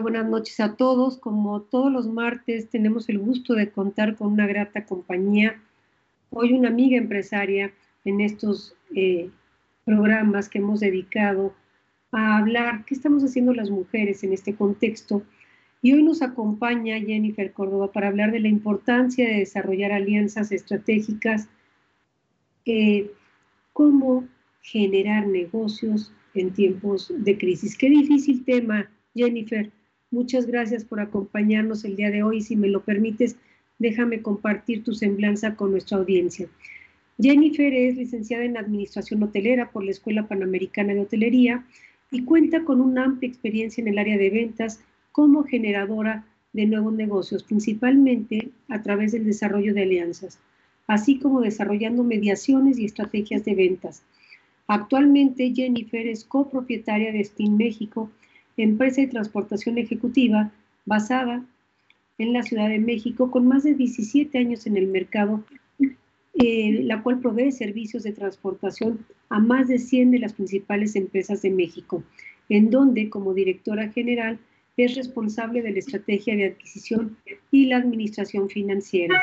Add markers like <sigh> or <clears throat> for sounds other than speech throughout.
Buenas noches a todos. Como todos los martes, tenemos el gusto de contar con una grata compañía. Hoy una amiga empresaria en estos eh, programas que hemos dedicado a hablar qué estamos haciendo las mujeres en este contexto. Y hoy nos acompaña Jennifer Córdoba para hablar de la importancia de desarrollar alianzas estratégicas, eh, cómo generar negocios en tiempos de crisis. Qué difícil tema, Jennifer. Muchas gracias por acompañarnos el día de hoy. Si me lo permites, déjame compartir tu semblanza con nuestra audiencia. Jennifer es licenciada en Administración Hotelera por la Escuela Panamericana de Hotelería y cuenta con una amplia experiencia en el área de ventas como generadora de nuevos negocios, principalmente a través del desarrollo de alianzas, así como desarrollando mediaciones y estrategias de ventas. Actualmente Jennifer es copropietaria de Steam México, empresa de transportación ejecutiva basada en la Ciudad de México con más de 17 años en el mercado eh, la cual provee servicios de transportación a más de 100 de las principales empresas de México, en donde como directora general es responsable de la estrategia de adquisición y la administración financiera.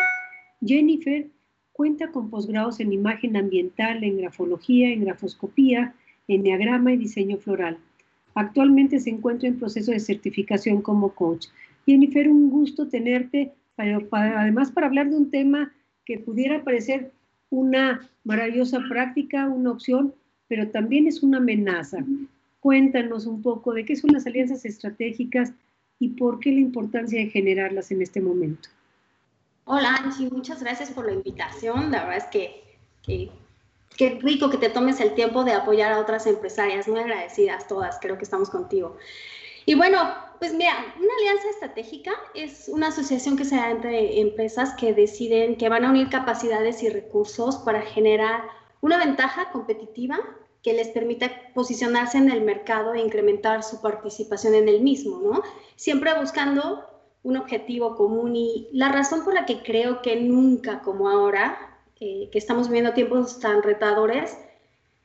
Jennifer cuenta con posgrados en imagen ambiental, en grafología, en grafoscopía, en diagrama y diseño floral. Actualmente se encuentra en proceso de certificación como coach. Jennifer, un gusto tenerte, además para hablar de un tema que pudiera parecer una maravillosa práctica, una opción, pero también es una amenaza. Cuéntanos un poco de qué son las alianzas estratégicas y por qué la importancia de generarlas en este momento. Hola Angie, muchas gracias por la invitación. La verdad es que, que qué rico que te tomes el tiempo de apoyar a otras empresarias. Muy agradecidas todas, creo que estamos contigo. Y bueno, pues mira, una alianza estratégica es una asociación que se da entre empresas que deciden que van a unir capacidades y recursos para generar una ventaja competitiva que les permita posicionarse en el mercado e incrementar su participación en el mismo, ¿no? Siempre buscando un objetivo común y la razón por la que creo que nunca como ahora, eh, que estamos viviendo tiempos tan retadores,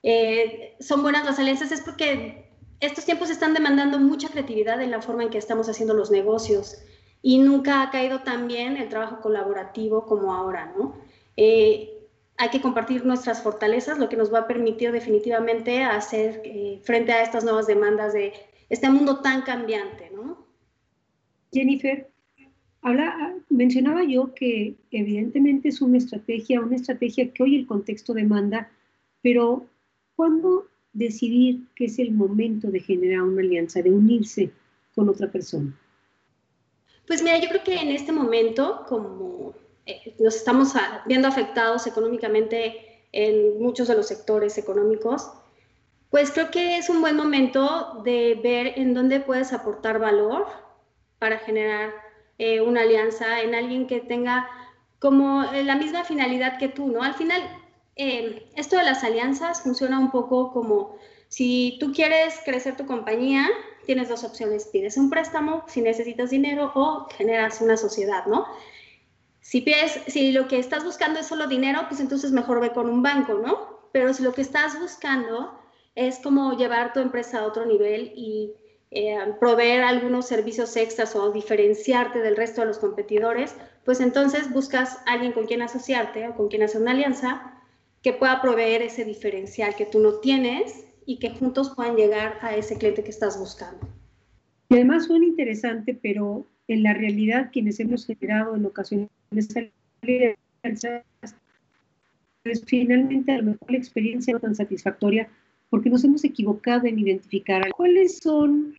eh, son buenas las alianzas es porque estos tiempos están demandando mucha creatividad en la forma en que estamos haciendo los negocios y nunca ha caído tan bien el trabajo colaborativo como ahora, ¿no? Eh, hay que compartir nuestras fortalezas, lo que nos va a permitir definitivamente hacer eh, frente a estas nuevas demandas de este mundo tan cambiante, ¿no? Jennifer, habla, mencionaba yo que evidentemente es una estrategia, una estrategia que hoy el contexto demanda, pero ¿cuándo decidir que es el momento de generar una alianza, de unirse con otra persona? Pues mira, yo creo que en este momento, como eh, nos estamos viendo afectados económicamente en muchos de los sectores económicos, pues creo que es un buen momento de ver en dónde puedes aportar valor para generar eh, una alianza en alguien que tenga como la misma finalidad que tú, ¿no? Al final, eh, esto de las alianzas funciona un poco como si tú quieres crecer tu compañía, tienes dos opciones, pides un préstamo si necesitas dinero o generas una sociedad, ¿no? Si, pides, si lo que estás buscando es solo dinero, pues entonces mejor ve con un banco, ¿no? Pero si lo que estás buscando es como llevar tu empresa a otro nivel y eh, proveer algunos servicios extras o diferenciarte del resto de los competidores, pues entonces buscas a alguien con quien asociarte o con quien hacer una alianza que pueda proveer ese diferencial que tú no tienes y que juntos puedan llegar a ese cliente que estás buscando. Y además suena interesante, pero en la realidad quienes hemos generado en ocasiones pues finalmente a lo mejor la experiencia no tan satisfactoria porque nos hemos equivocado en identificar cuáles son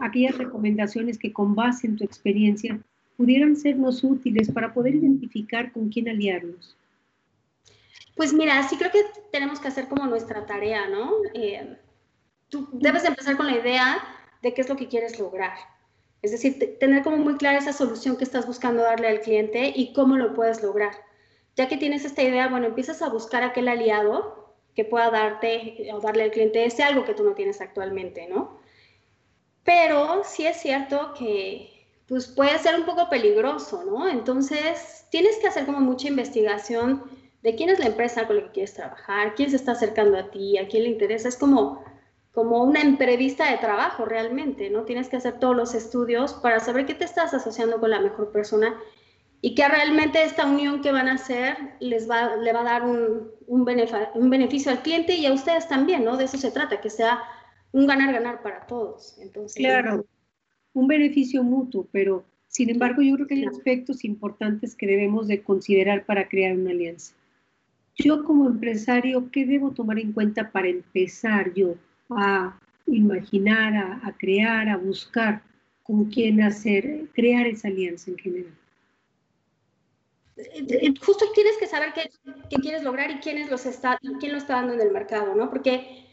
aquellas recomendaciones que con base en tu experiencia pudieran sernos útiles para poder identificar con quién aliarnos. Pues mira, sí creo que tenemos que hacer como nuestra tarea, ¿no? Eh, tú debes empezar con la idea de qué es lo que quieres lograr. Es decir, tener como muy clara esa solución que estás buscando darle al cliente y cómo lo puedes lograr. Ya que tienes esta idea, bueno, empiezas a buscar aquel aliado que pueda darte o darle al cliente ese algo que tú no tienes actualmente, ¿no? Pero sí es cierto que pues puede ser un poco peligroso, ¿no? Entonces, tienes que hacer como mucha investigación de quién es la empresa con la que quieres trabajar, quién se está acercando a ti, a quién le interesa. Es como como una entrevista de trabajo realmente, ¿no? Tienes que hacer todos los estudios para saber qué te estás asociando con la mejor persona y que realmente esta unión que van a hacer les va, le va a dar un, un, un beneficio al cliente y a ustedes también, ¿no? De eso se trata, que sea un ganar-ganar para todos. Entonces, claro, un beneficio mutuo, pero sin embargo yo creo que hay aspectos importantes que debemos de considerar para crear una alianza. Yo como empresario, ¿qué debo tomar en cuenta para empezar yo a imaginar, a, a crear, a buscar con quién hacer, crear esa alianza en general? Eh, justo tienes que saber qué, qué quieres lograr y quién, los está, quién lo está dando en el mercado, ¿no? Porque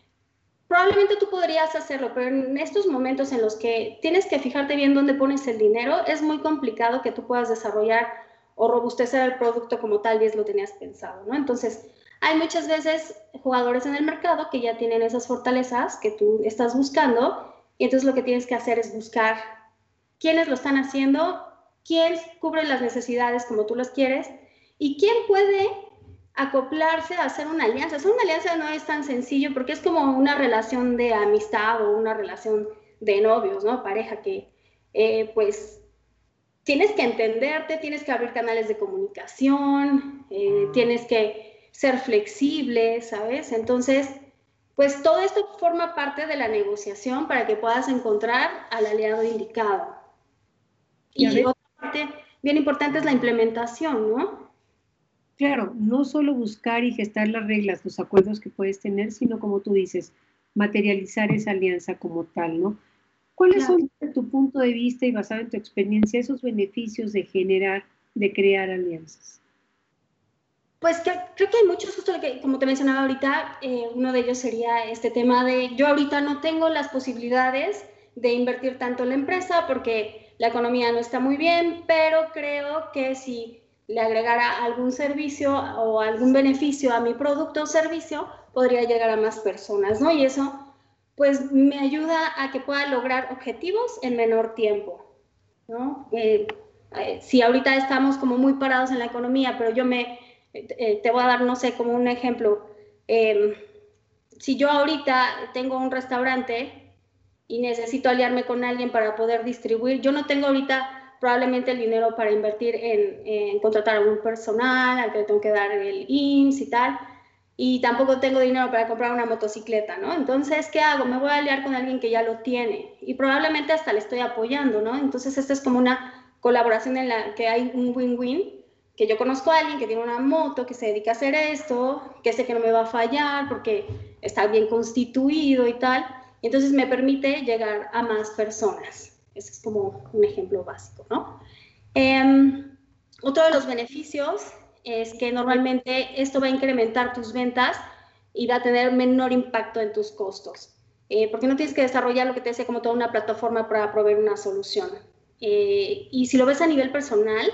probablemente tú podrías hacerlo, pero en estos momentos en los que tienes que fijarte bien dónde pones el dinero, es muy complicado que tú puedas desarrollar o robustecer el producto como tal vez lo tenías pensado, ¿no? Entonces, hay muchas veces jugadores en el mercado que ya tienen esas fortalezas que tú estás buscando y entonces lo que tienes que hacer es buscar quiénes lo están haciendo quién cubre las necesidades como tú las quieres y quién puede acoplarse a hacer una alianza. Hacer una alianza no es tan sencillo porque es como una relación de amistad o una relación de novios, ¿no? Pareja que, eh, pues, tienes que entenderte, tienes que abrir canales de comunicación, eh, tienes que ser flexible, ¿sabes? Entonces, pues todo esto forma parte de la negociación para que puedas encontrar al aliado indicado. Y bien importante es la implementación, ¿no? Claro, no solo buscar y gestar las reglas, los acuerdos que puedes tener, sino como tú dices, materializar esa alianza como tal, ¿no? ¿Cuáles son, desde tu punto de vista y basado en tu experiencia, esos beneficios de generar, de crear alianzas? Pues que, creo que hay muchos, justo que, como te mencionaba ahorita, eh, uno de ellos sería este tema de yo ahorita no tengo las posibilidades de invertir tanto en la empresa porque la economía no está muy bien, pero creo que si le agregara algún servicio o algún beneficio a mi producto o servicio, podría llegar a más personas, ¿no? Y eso, pues, me ayuda a que pueda lograr objetivos en menor tiempo, ¿no? Eh, eh, si ahorita estamos como muy parados en la economía, pero yo me, eh, te voy a dar, no sé, como un ejemplo, em, si yo ahorita tengo un restaurante y necesito aliarme con alguien para poder distribuir. Yo no tengo ahorita probablemente el dinero para invertir en, contratar a un personal, al que le tengo que dar el IMSS y tal, y tampoco tengo dinero para comprar una motocicleta, ¿no? Entonces, ¿qué hago? Me voy a aliar con alguien que ya lo tiene y probablemente hasta le estoy apoyando, ¿no? Entonces, esta es como una colaboración en la que hay un win-win, que yo conozco a alguien que tiene una moto, que se dedica a hacer esto, que sé que no me va a fallar porque está bien constituido y tal, entonces me permite llegar a más personas. Ese es como un ejemplo básico, ¿no? Em, otro de los beneficios es que normalmente esto va a incrementar tus ventas y va a tener menor impacto en tus costos. Eh, porque no tienes que desarrollar lo que te hace como toda una plataforma para proveer una solución. Eh, y si lo ves a nivel personal,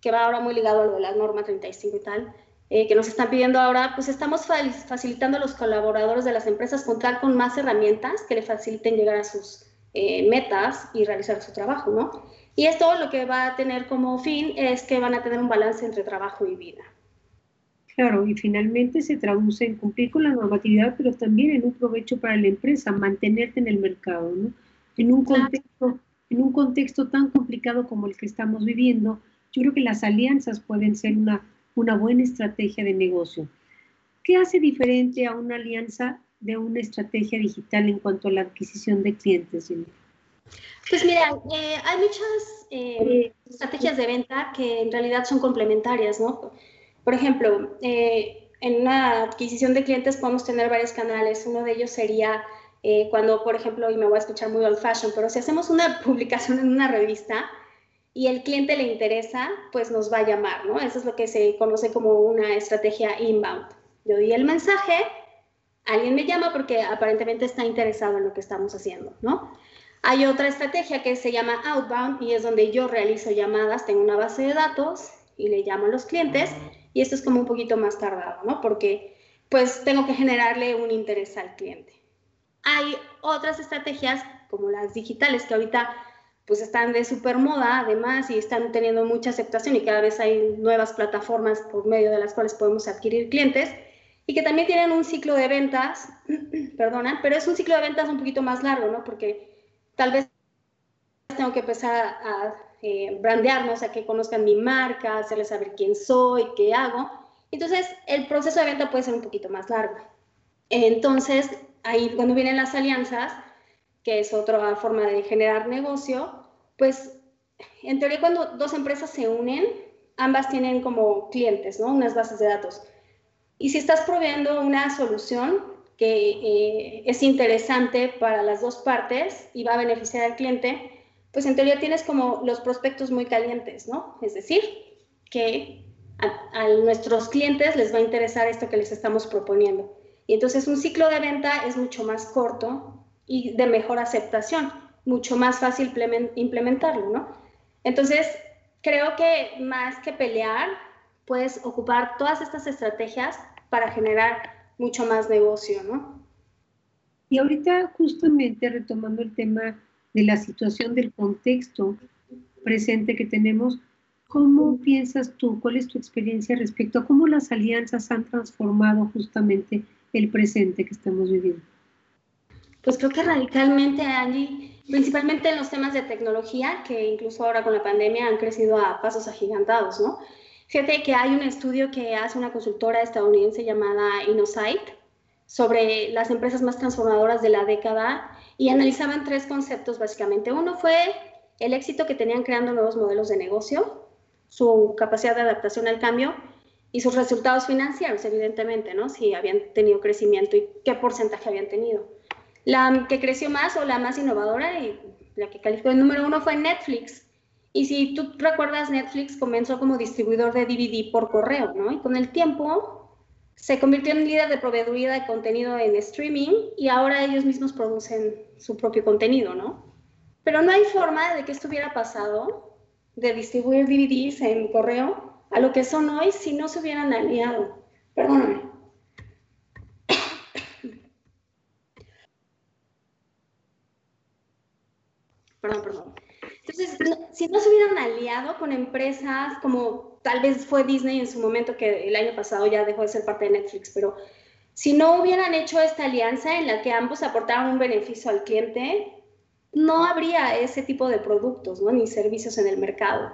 que va ahora muy ligado a lo de la norma 35 y tal, eh, que nos están pidiendo ahora, pues estamos facilitando a los colaboradores de las empresas contar con más herramientas que le faciliten llegar a sus eh, metas y realizar su trabajo, ¿no? Y esto lo que va a tener como fin es que van a tener un balance entre trabajo y vida. Claro, y finalmente se traduce en cumplir con la normatividad, pero también en un provecho para la empresa, mantenerte en el mercado, ¿no? En un contexto, en un contexto tan complicado como el que estamos viviendo, yo creo que las alianzas pueden ser una una buena estrategia de negocio. ¿Qué hace diferente a una alianza de una estrategia digital en cuanto a la adquisición de clientes? Pues mira, eh, hay muchas eh, estrategias de venta que en realidad son complementarias, ¿no? Por ejemplo, eh, en una adquisición de clientes podemos tener varios canales. Uno de ellos sería cuando, por ejemplo, y me voy a escuchar muy old fashion, pero si hacemos una <laughs> publicación en una revista, y el cliente le interesa, pues nos va a llamar, ¿no? Eso es lo que se conoce como una estrategia inbound. Yo di el mensaje, alguien me llama porque aparentemente está interesado en lo que estamos haciendo, ¿no? Hay otra estrategia que se llama outbound y es donde yo realizo llamadas, tengo una base de datos y le llamo a los clientes y esto es como un poquito más tardado, ¿no? Porque pues tengo que generarle un interés al cliente. Hay otras estrategias como las digitales que ahorita pues están de super moda además y están teniendo mucha aceptación y cada vez hay nuevas plataformas por medio de las cuales podemos adquirir clientes. Y que también tienen un ciclo de ventas, <clears throat> perdona, pero es un ciclo de ventas un poquito más largo, ¿no? Porque tal vez tengo que empezar a eh, brandearnos, a que conozcan mi marca, hacerles saber quién soy, qué hago. Entonces, el proceso de venta puede ser un poquito más largo. Entonces, ahí cuando vienen las alianzas, que es otra forma de generar negocio, pues en teoría cuando dos empresas se unen, ambas tienen como clientes, ¿no? Unas bases de datos. Y si estás proveyendo una solución que eh, es interesante para las dos partes y va a beneficiar al cliente, pues en teoría tienes como los prospectos muy calientes, ¿no? Es decir, que a, nuestros clientes les va a interesar esto que les estamos proponiendo. Y entonces un ciclo de venta es mucho más corto y de mejor aceptación, mucho más fácil implementarlo, ¿no? Entonces, creo que más que pelear, puedes ocupar todas estas estrategias para generar mucho más negocio, ¿no? Y ahorita justamente retomando el tema de la situación del contexto presente que tenemos, ¿cómo piensas tú, cuál es tu experiencia respecto a cómo las alianzas han transformado justamente el presente que estamos viviendo? Pues creo que radicalmente, Angie, principalmente en los temas de tecnología, que incluso ahora con la pandemia han crecido a pasos agigantados, ¿no? Fíjate que hay un estudio que hace una consultora estadounidense llamada InnoSight sobre las empresas más transformadoras de la década y analizaban tres conceptos básicamente. Uno fue el éxito que tenían creando nuevos modelos de negocio, su capacidad de adaptación al cambio y sus resultados financieros, evidentemente, ¿no? Si habían tenido crecimiento y qué porcentaje habían tenido. La que creció más o la más innovadora y la que calificó el número uno fue Netflix. Y si tú recuerdas, Netflix comenzó como distribuidor de DVD por correo, ¿no? Y con el tiempo se convirtió en líder de proveeduría de contenido en streaming y ahora ellos mismos producen su propio contenido, ¿no? Pero no hay forma de que esto hubiera pasado, de distribuir DVDs en correo, a lo que son hoy si no se hubieran aliado. Perdóname. <coughs> perdón, perdón. Entonces, si no se hubieran aliado con empresas como tal vez fue Disney en su momento, que el año pasado ya dejó de ser parte de Netflix, pero si no hubieran hecho esta alianza en la que ambos aportaron un beneficio al cliente, no habría ese tipo de productos ¿no? ni servicios en el mercado.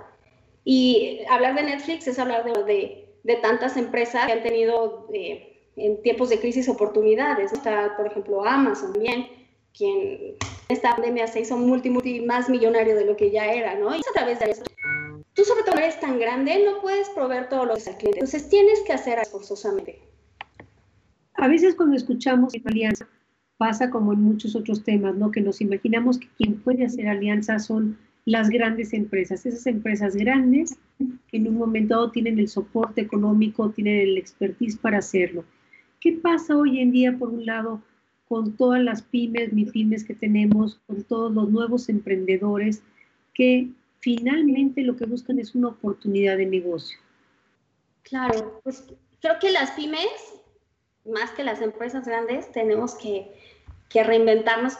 Y hablar de Netflix es hablar de, de, tantas empresas que han tenido eh, en tiempos de crisis oportunidades. Está, por ejemplo, Amazon también, quien esta pandemia se hizo multi, multi más millonario de lo que ya era, ¿no? Y a través de eso tú sobre todo eres tan grande, no puedes proveer todos los al cliente. Entonces tienes que hacer forzosamente. A veces cuando escuchamos alianza pasa como en muchos otros temas, ¿no? Que nos imaginamos que quien puede hacer alianza son las grandes empresas, esas empresas grandes que en un momento dado tienen el soporte económico, tienen el expertise para hacerlo. ¿Qué pasa hoy en día, por un lado, con todas las pymes, mi que tenemos, con todos los nuevos emprendedores que finalmente lo que buscan es una oportunidad de negocio. Claro, pues creo que las pymes, más que las empresas grandes, tenemos que, reinventarnos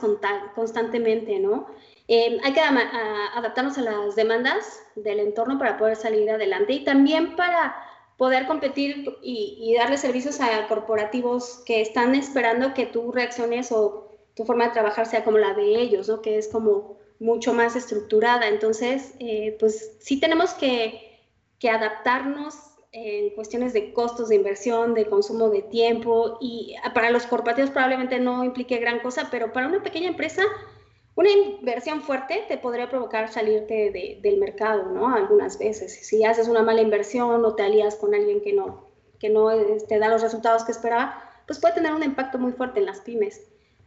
constantemente, ¿no? Eh, hay que adaptarnos a las demandas del entorno para poder salir adelante y también para poder competir y, y darle servicios a corporativos que están esperando que tú reacciones o tu forma de trabajar sea como la de ellos, ¿no? Que es como mucho más estructurada. Entonces, eh, pues sí tenemos que, que, adaptarnos en cuestiones de costos de inversión, de consumo de tiempo y para los corporativos probablemente no implique gran cosa, pero para una pequeña empresa, una inversión fuerte te podría provocar salirte del mercado, ¿no? Algunas veces. Si haces una mala inversión o te alías con alguien que no, que no te da los resultados que esperaba, pues puede tener un impacto muy fuerte en las pymes.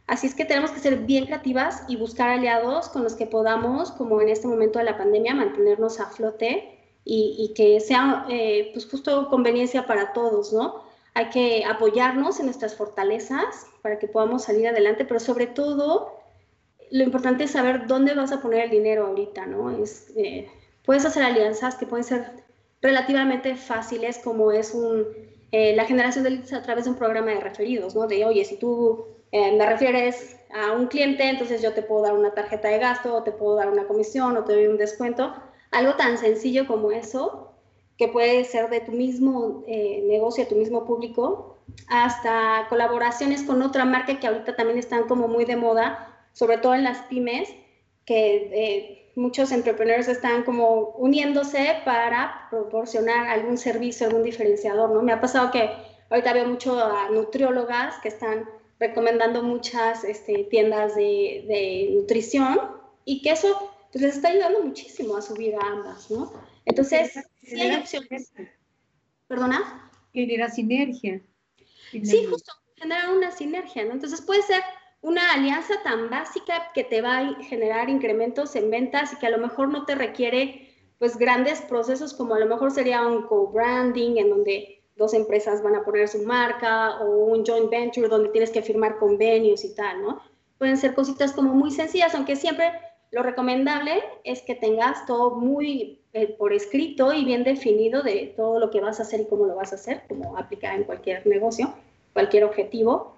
Así es que tenemos que ser bien creativas y buscar aliados con los que podamos, como en este momento de la pandemia, mantenernos a flote y, que sea eh, pues justo conveniencia para todos, ¿no? Hay que apoyarnos en nuestras fortalezas para que podamos salir adelante, pero sobre todo lo importante es saber dónde vas a poner el dinero ahorita, ¿no? Eh, puedes hacer alianzas que pueden ser relativamente fáciles, como es un, eh, la generación de leads a través de un programa de referidos, ¿no? De, oye, si tú eh, me refieres a un cliente, entonces yo te puedo dar una tarjeta de gasto, o te puedo dar una comisión, o te doy un descuento. Algo tan sencillo como eso, que puede ser de tu mismo negocio, tu mismo público, hasta colaboraciones con otra marca que ahorita también están como muy de moda, sobre todo en las pymes, que eh, muchos emprendedores están como uniéndose para proporcionar algún servicio, algún diferenciador, ¿no? Me ha pasado que ahorita veo mucho a nutriólogas que están recomendando muchas este, tiendas de, de, nutrición y que eso pues, les está ayudando muchísimo a subir a ambas, ¿no? Entonces, sí hay opciones. ¿Perdona? Genera sinergia. Sí, justo, generar una sinergia, ¿no? Entonces puede ser una alianza tan básica que te va a generar incrementos en ventas y que a lo mejor no te requiere pues grandes procesos como a lo mejor sería un co-branding en donde dos empresas van a poner su marca o un joint venture donde tienes que firmar convenios y tal, ¿no? Pueden ser cositas como muy sencillas, aunque siempre lo recomendable es que tengas todo muy eh, por escrito y bien definido de todo lo que vas a hacer y cómo lo vas a hacer, como aplicar en cualquier negocio, cualquier objetivo,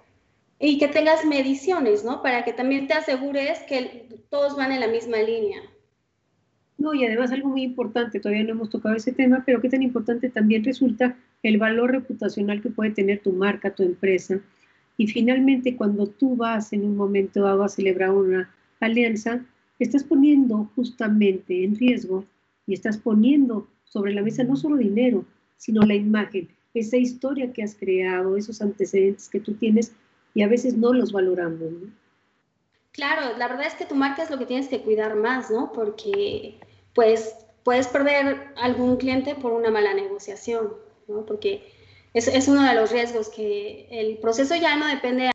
y que tengas mediciones, ¿no? Para que también te asegures que todos van en la misma línea. No, y además algo muy importante, todavía no hemos tocado ese tema, pero qué tan importante también resulta el valor reputacional que puede tener tu marca, tu empresa. Y finalmente, cuando tú vas en un momento dado a celebrar una alianza, estás poniendo justamente en riesgo y estás poniendo sobre la mesa no solo dinero, sino la imagen, esa historia que has creado, esos antecedentes que tú tienes y a veces no los valoramos. Claro, la verdad es que tu marca es lo que tienes que cuidar más, ¿no? Porque pues puedes perder algún cliente por una mala negociación, ¿no? Porque es, es uno de los riesgos que el proceso ya no depende,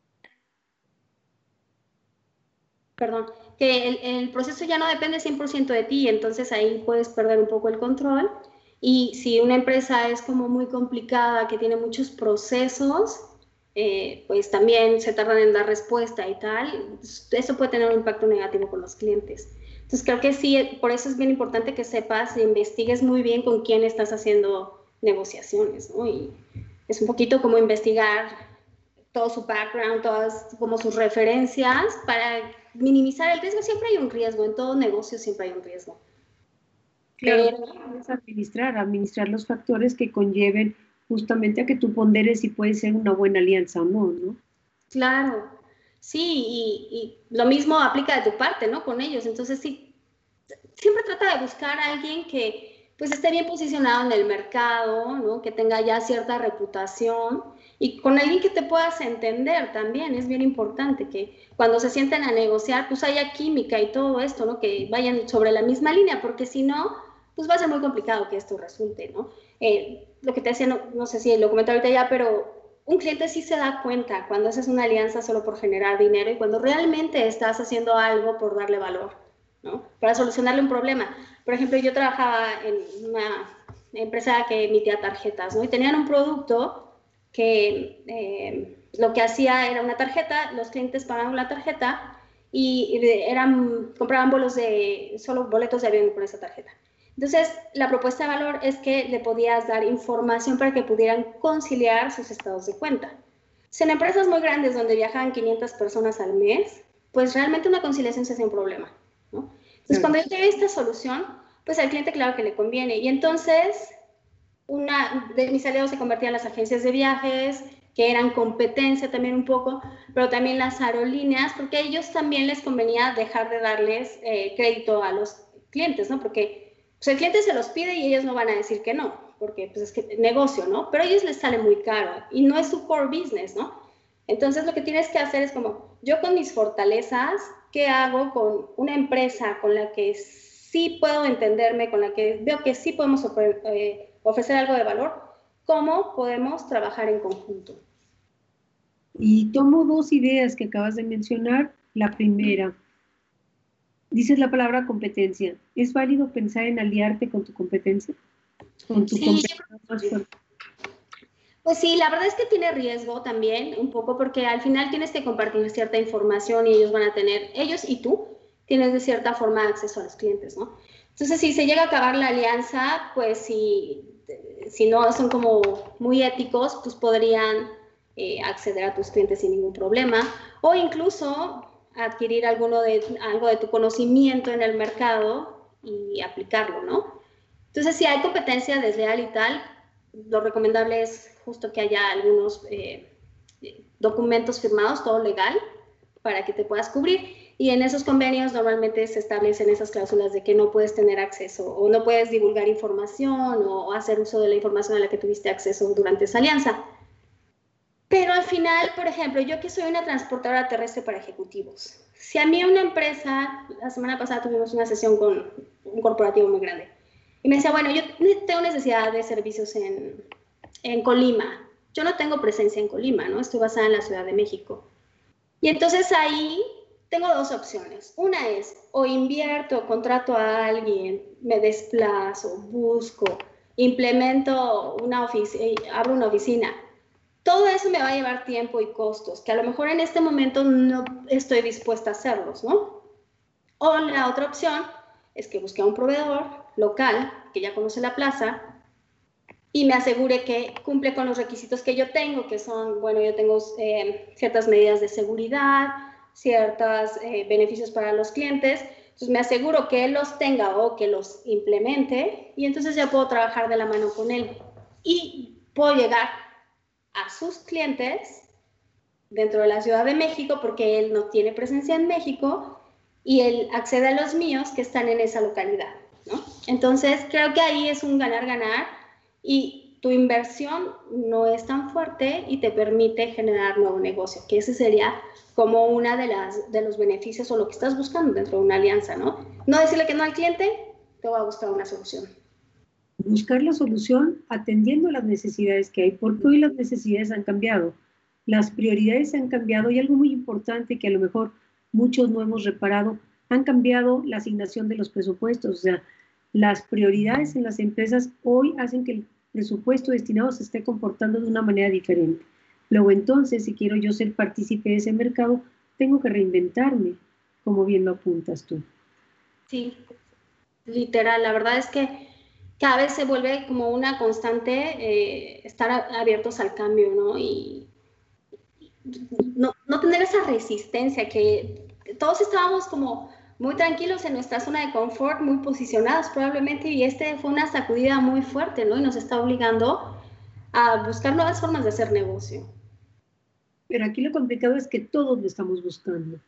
perdón, que el, el proceso ya no depende 100% de ti, entonces ahí puedes perder un poco el control. Y si una empresa es como muy complicada, que tiene muchos procesos, eh, pues también se tardan en dar respuesta y tal, eso puede tener un impacto negativo con los clientes. Entonces creo que sí, por eso es bien importante que sepas e investigues muy bien con quién estás haciendo negociaciones, ¿no? Y es un poquito como investigar todo su background, todas como sus referencias para minimizar el riesgo. Siempre hay un riesgo, en todo negocio siempre hay un riesgo. Claro, es administrar, administrar los factores que conlleven justamente a que tú ponderes si puede ser una buena alianza o no, ¿no? Claro, sí, y, lo mismo aplica de tu parte, ¿no? Con ellos. Entonces, sí, siempre trata de buscar a alguien que pues esté bien posicionado en el mercado, ¿no? Que tenga ya cierta reputación y con alguien que te puedas entender también. Es bien importante que cuando se sienten a negociar, pues haya química y todo esto, ¿no? Que vayan sobre la misma línea, porque si no, pues va a ser muy complicado que esto resulte, ¿no? Eh, lo que te decía, no, sé si lo comenté ahorita ya, pero un cliente sí se da cuenta cuando haces una alianza solo por generar dinero y cuando realmente estás haciendo algo por darle valor, ¿no? Para solucionarle un problema. Por ejemplo, yo trabajaba en una empresa que emitía tarjetas, ¿no? Y tenían un producto que eh, lo que hacía era una tarjeta, los clientes pagaban la tarjeta y eran, compraban bolos de, solo boletos de avión con esa tarjeta. Entonces, la propuesta de valor es que le podías dar información para que pudieran conciliar sus estados de cuenta. Si en empresas muy grandes donde viajaban 500 personas al mes, pues realmente una conciliación se hace un problema. ¿no? Entonces, cuando yo tengo esta solución, pues al cliente claro que le conviene. Y entonces, una de mis aliados se convertía en las agencias de viajes, que eran competencia también un poco, pero también las aerolíneas, porque a ellos también les convenía dejar de darles eh, crédito a los clientes, ¿no? Porque pues el cliente se los pide y ellos no van a decir que no, porque pues es que negocio, ¿no? Pero a ellos les sale muy caro y no es su core business, ¿no? Entonces lo que tienes que hacer es como, yo con mis fortalezas, ¿qué hago con una empresa con la que sí puedo entenderme, con la que veo que sí podemos eh, ofrecer algo de valor? ¿Cómo podemos trabajar en conjunto? Y tomo dos ideas que acabas de mencionar. La primera, dices la palabra competencia. ¿Es válido pensar en aliarte con tu competencia? Con tu sí, Pues sí, la verdad es que tiene riesgo también, un poco, porque al final tienes que compartir cierta información y ellos van a tener, ellos y tú, tienes de cierta forma acceso a los clientes, ¿no? Entonces, si se llega a acabar la alianza, pues si, si no son como muy éticos, pues podrían eh, acceder a tus clientes sin ningún problema. O incluso adquirir alguno de, algo de tu conocimiento en el mercado y aplicarlo, ¿no? Entonces, si hay competencia desleal y tal, lo recomendable es justo que haya algunos eh, documentos firmados, todo legal, para que te puedas cubrir. Y en esos convenios normalmente se establecen esas cláusulas de que no puedes tener acceso o no puedes divulgar información o hacer uso de la información a la que tuviste acceso durante esa alianza. Pero al final, por ejemplo, yo que soy una transportadora terrestre para ejecutivos, si a mí una empresa, la semana pasada tuvimos una sesión con un corporativo muy grande, y me decía, bueno, yo tengo necesidad de servicios en, en Colima. Yo no tengo presencia en Colima, ¿no? Estoy basada en la Ciudad de México. Y entonces ahí tengo dos opciones. Una es o invierto, contrato a alguien, me desplazo, busco, implemento una oficina, abro una oficina. Todo eso me va a llevar tiempo y costos, que a lo mejor en este momento no estoy dispuesta a hacerlos, ¿no? O la otra opción es que busque a un proveedor local que ya conoce la plaza y me asegure que cumple con los requisitos que yo tengo, que son, bueno, yo tengo eh, ciertas medidas de seguridad, ciertos eh, beneficios para los clientes. Entonces me aseguro que él los tenga o que los implemente y entonces ya puedo trabajar de la mano con él. Y puedo llegar a sus clientes dentro de la Ciudad de México porque él no tiene presencia en México y él accede a los míos que están en esa localidad. ¿no? Entonces creo que ahí es un ganar-ganar y tu inversión no es tan fuerte y te permite generar nuevo negocio, que ese sería como una de las de los beneficios o lo que estás buscando dentro de una alianza, ¿no? No decirle que no al cliente, te va a buscar una solución. Buscar la solución atendiendo las necesidades que hay, porque hoy las necesidades han cambiado, las prioridades han cambiado y algo muy importante que a lo mejor muchos no hemos reparado, han cambiado la asignación de los presupuestos, o sea, las prioridades en las empresas hoy hacen que el presupuesto destinado se esté comportando de una manera diferente. Luego entonces, si quiero yo ser partícipe de ese mercado, tengo que reinventarme, como bien lo apuntas tú. Sí, literal. La verdad es que cada vez se vuelve como una constante eh, estar abiertos al cambio, ¿no? Y no, no tener esa resistencia que todos estábamos como muy tranquilos en nuestra zona de confort, muy posicionados probablemente, y este fue una sacudida muy fuerte, ¿no? Y nos está obligando a buscar nuevas formas de hacer negocio. Pero aquí lo complicado es que todos lo estamos buscando.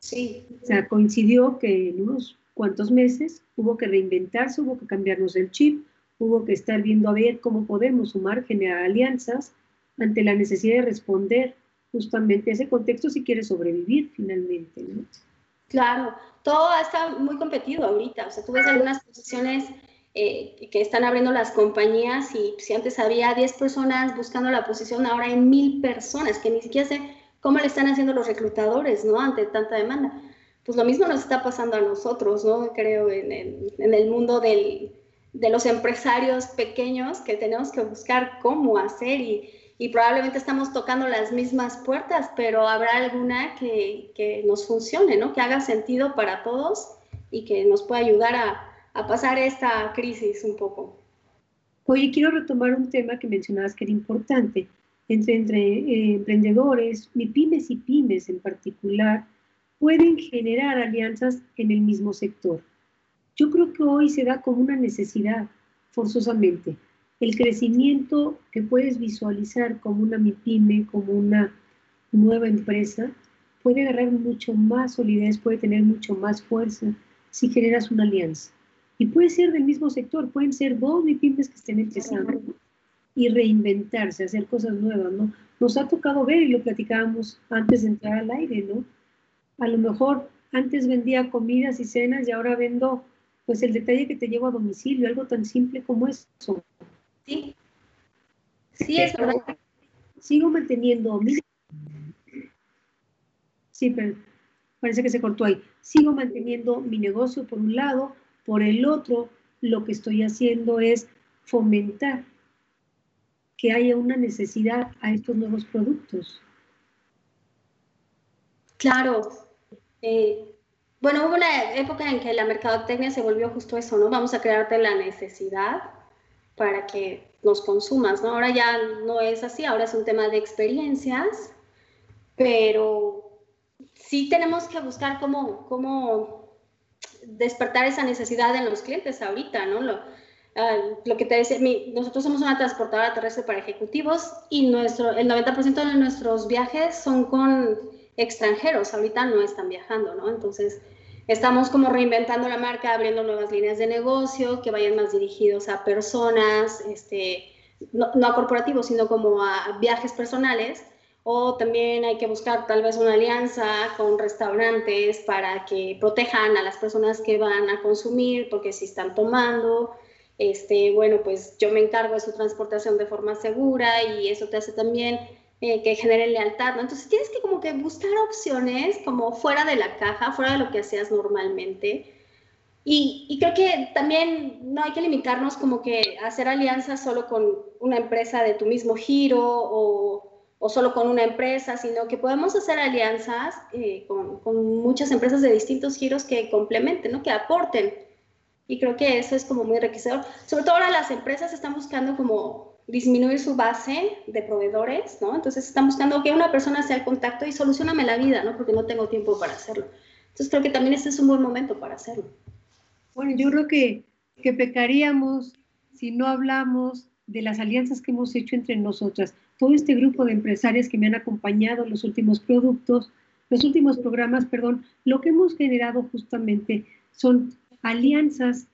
Sí. O sea, coincidió que en unos cuantos meses hubo que reinventarse, hubo que cambiarnos el chip, hubo que estar viendo a ver cómo podemos sumar, generar alianzas ante la necesidad de responder justamente a ese contexto si quiere sobrevivir finalmente. ¿no? Claro, todo está muy competido ahorita. O sea, tú ves algunas posiciones eh, que están abriendo las compañías y si antes había 10 personas buscando la posición, ahora hay mil personas que ni siquiera sé cómo le están haciendo los reclutadores, ¿no? Ante tanta demanda. Pues lo mismo nos está pasando a nosotros, ¿no? Creo en el, en el mundo del, de los empresarios pequeños que tenemos que buscar cómo hacer y, y, probablemente estamos tocando las mismas puertas, pero habrá alguna que, que nos funcione, ¿no? Que haga sentido para todos y que nos pueda ayudar a, a pasar esta crisis un poco. Oye, quiero retomar un tema que mencionabas que era importante. Entre, entre eh, emprendedores, pymes y pymes en particular, pueden generar alianzas en el mismo sector. Yo creo que hoy se da como una necesidad, forzosamente. El crecimiento que puedes visualizar como una MIPYME, como una nueva empresa, puede agarrar mucho más solidez, puede tener mucho más fuerza si generas una alianza. Y puede ser del mismo sector, pueden ser dos MIPIMES que estén empezando y reinventarse, hacer cosas nuevas, ¿no? Nos ha tocado ver, y lo platicábamos antes de entrar al aire, ¿no? A lo mejor antes vendía comidas y cenas y ahora vendo, pues, el detalle que te llevo a domicilio, algo tan simple como eso. Sí, sí, es verdad. Sigo manteniendo mi... Sí, pero parece que se cortó ahí. Sigo manteniendo mi negocio por un lado, por el otro, lo que estoy haciendo es fomentar que haya una necesidad a estos nuevos productos. Claro. Eh, bueno, hubo una época en que la mercadotecnia se volvió justo eso, ¿no? Vamos a crearte la necesidad para que nos consumas, ¿no? Ahora ya no es así, ahora es un tema de experiencias, pero sí tenemos que buscar cómo, cómo despertar esa necesidad en los clientes ahorita, ¿no? lo que te decía, nosotros somos una transportadora terrestre para ejecutivos y nuestro, el 90% de nuestros viajes son con extranjeros, ahorita no están viajando, ¿no? Entonces, estamos como reinventando la marca, abriendo nuevas líneas de negocio que vayan más dirigidos a personas, este, no, no a corporativos, sino como a viajes personales o también hay que buscar tal vez una alianza con restaurantes para que protejan a las personas que van a consumir, porque si están tomando, este, bueno, pues yo me encargo de su transportación de forma segura y eso te hace también eh, que genere lealtad, ¿no? Entonces tienes que como que buscar opciones como fuera de la caja, fuera de lo que hacías normalmente. Y, y, creo que también no hay que limitarnos como que hacer alianzas solo con una empresa de tu mismo giro o o solo con una empresa, sino que podemos hacer alianzas eh, con, con, muchas empresas de distintos giros que complementen, ¿no? que aporten. Y creo que eso es como muy enriquecedor. Sobre todo ahora las empresas están buscando como disminuir su base de proveedores, ¿no? Entonces están buscando que una persona sea el contacto y solucioname la vida, ¿no? Porque no tengo tiempo para hacerlo. Entonces creo que también este es un buen momento para hacerlo. Bueno, yo creo que, que pecaríamos si no hablamos de las alianzas que hemos hecho entre nosotras todo este grupo de empresarias que me han acompañado en los últimos productos, los últimos programas, perdón, lo que hemos generado justamente son alianzas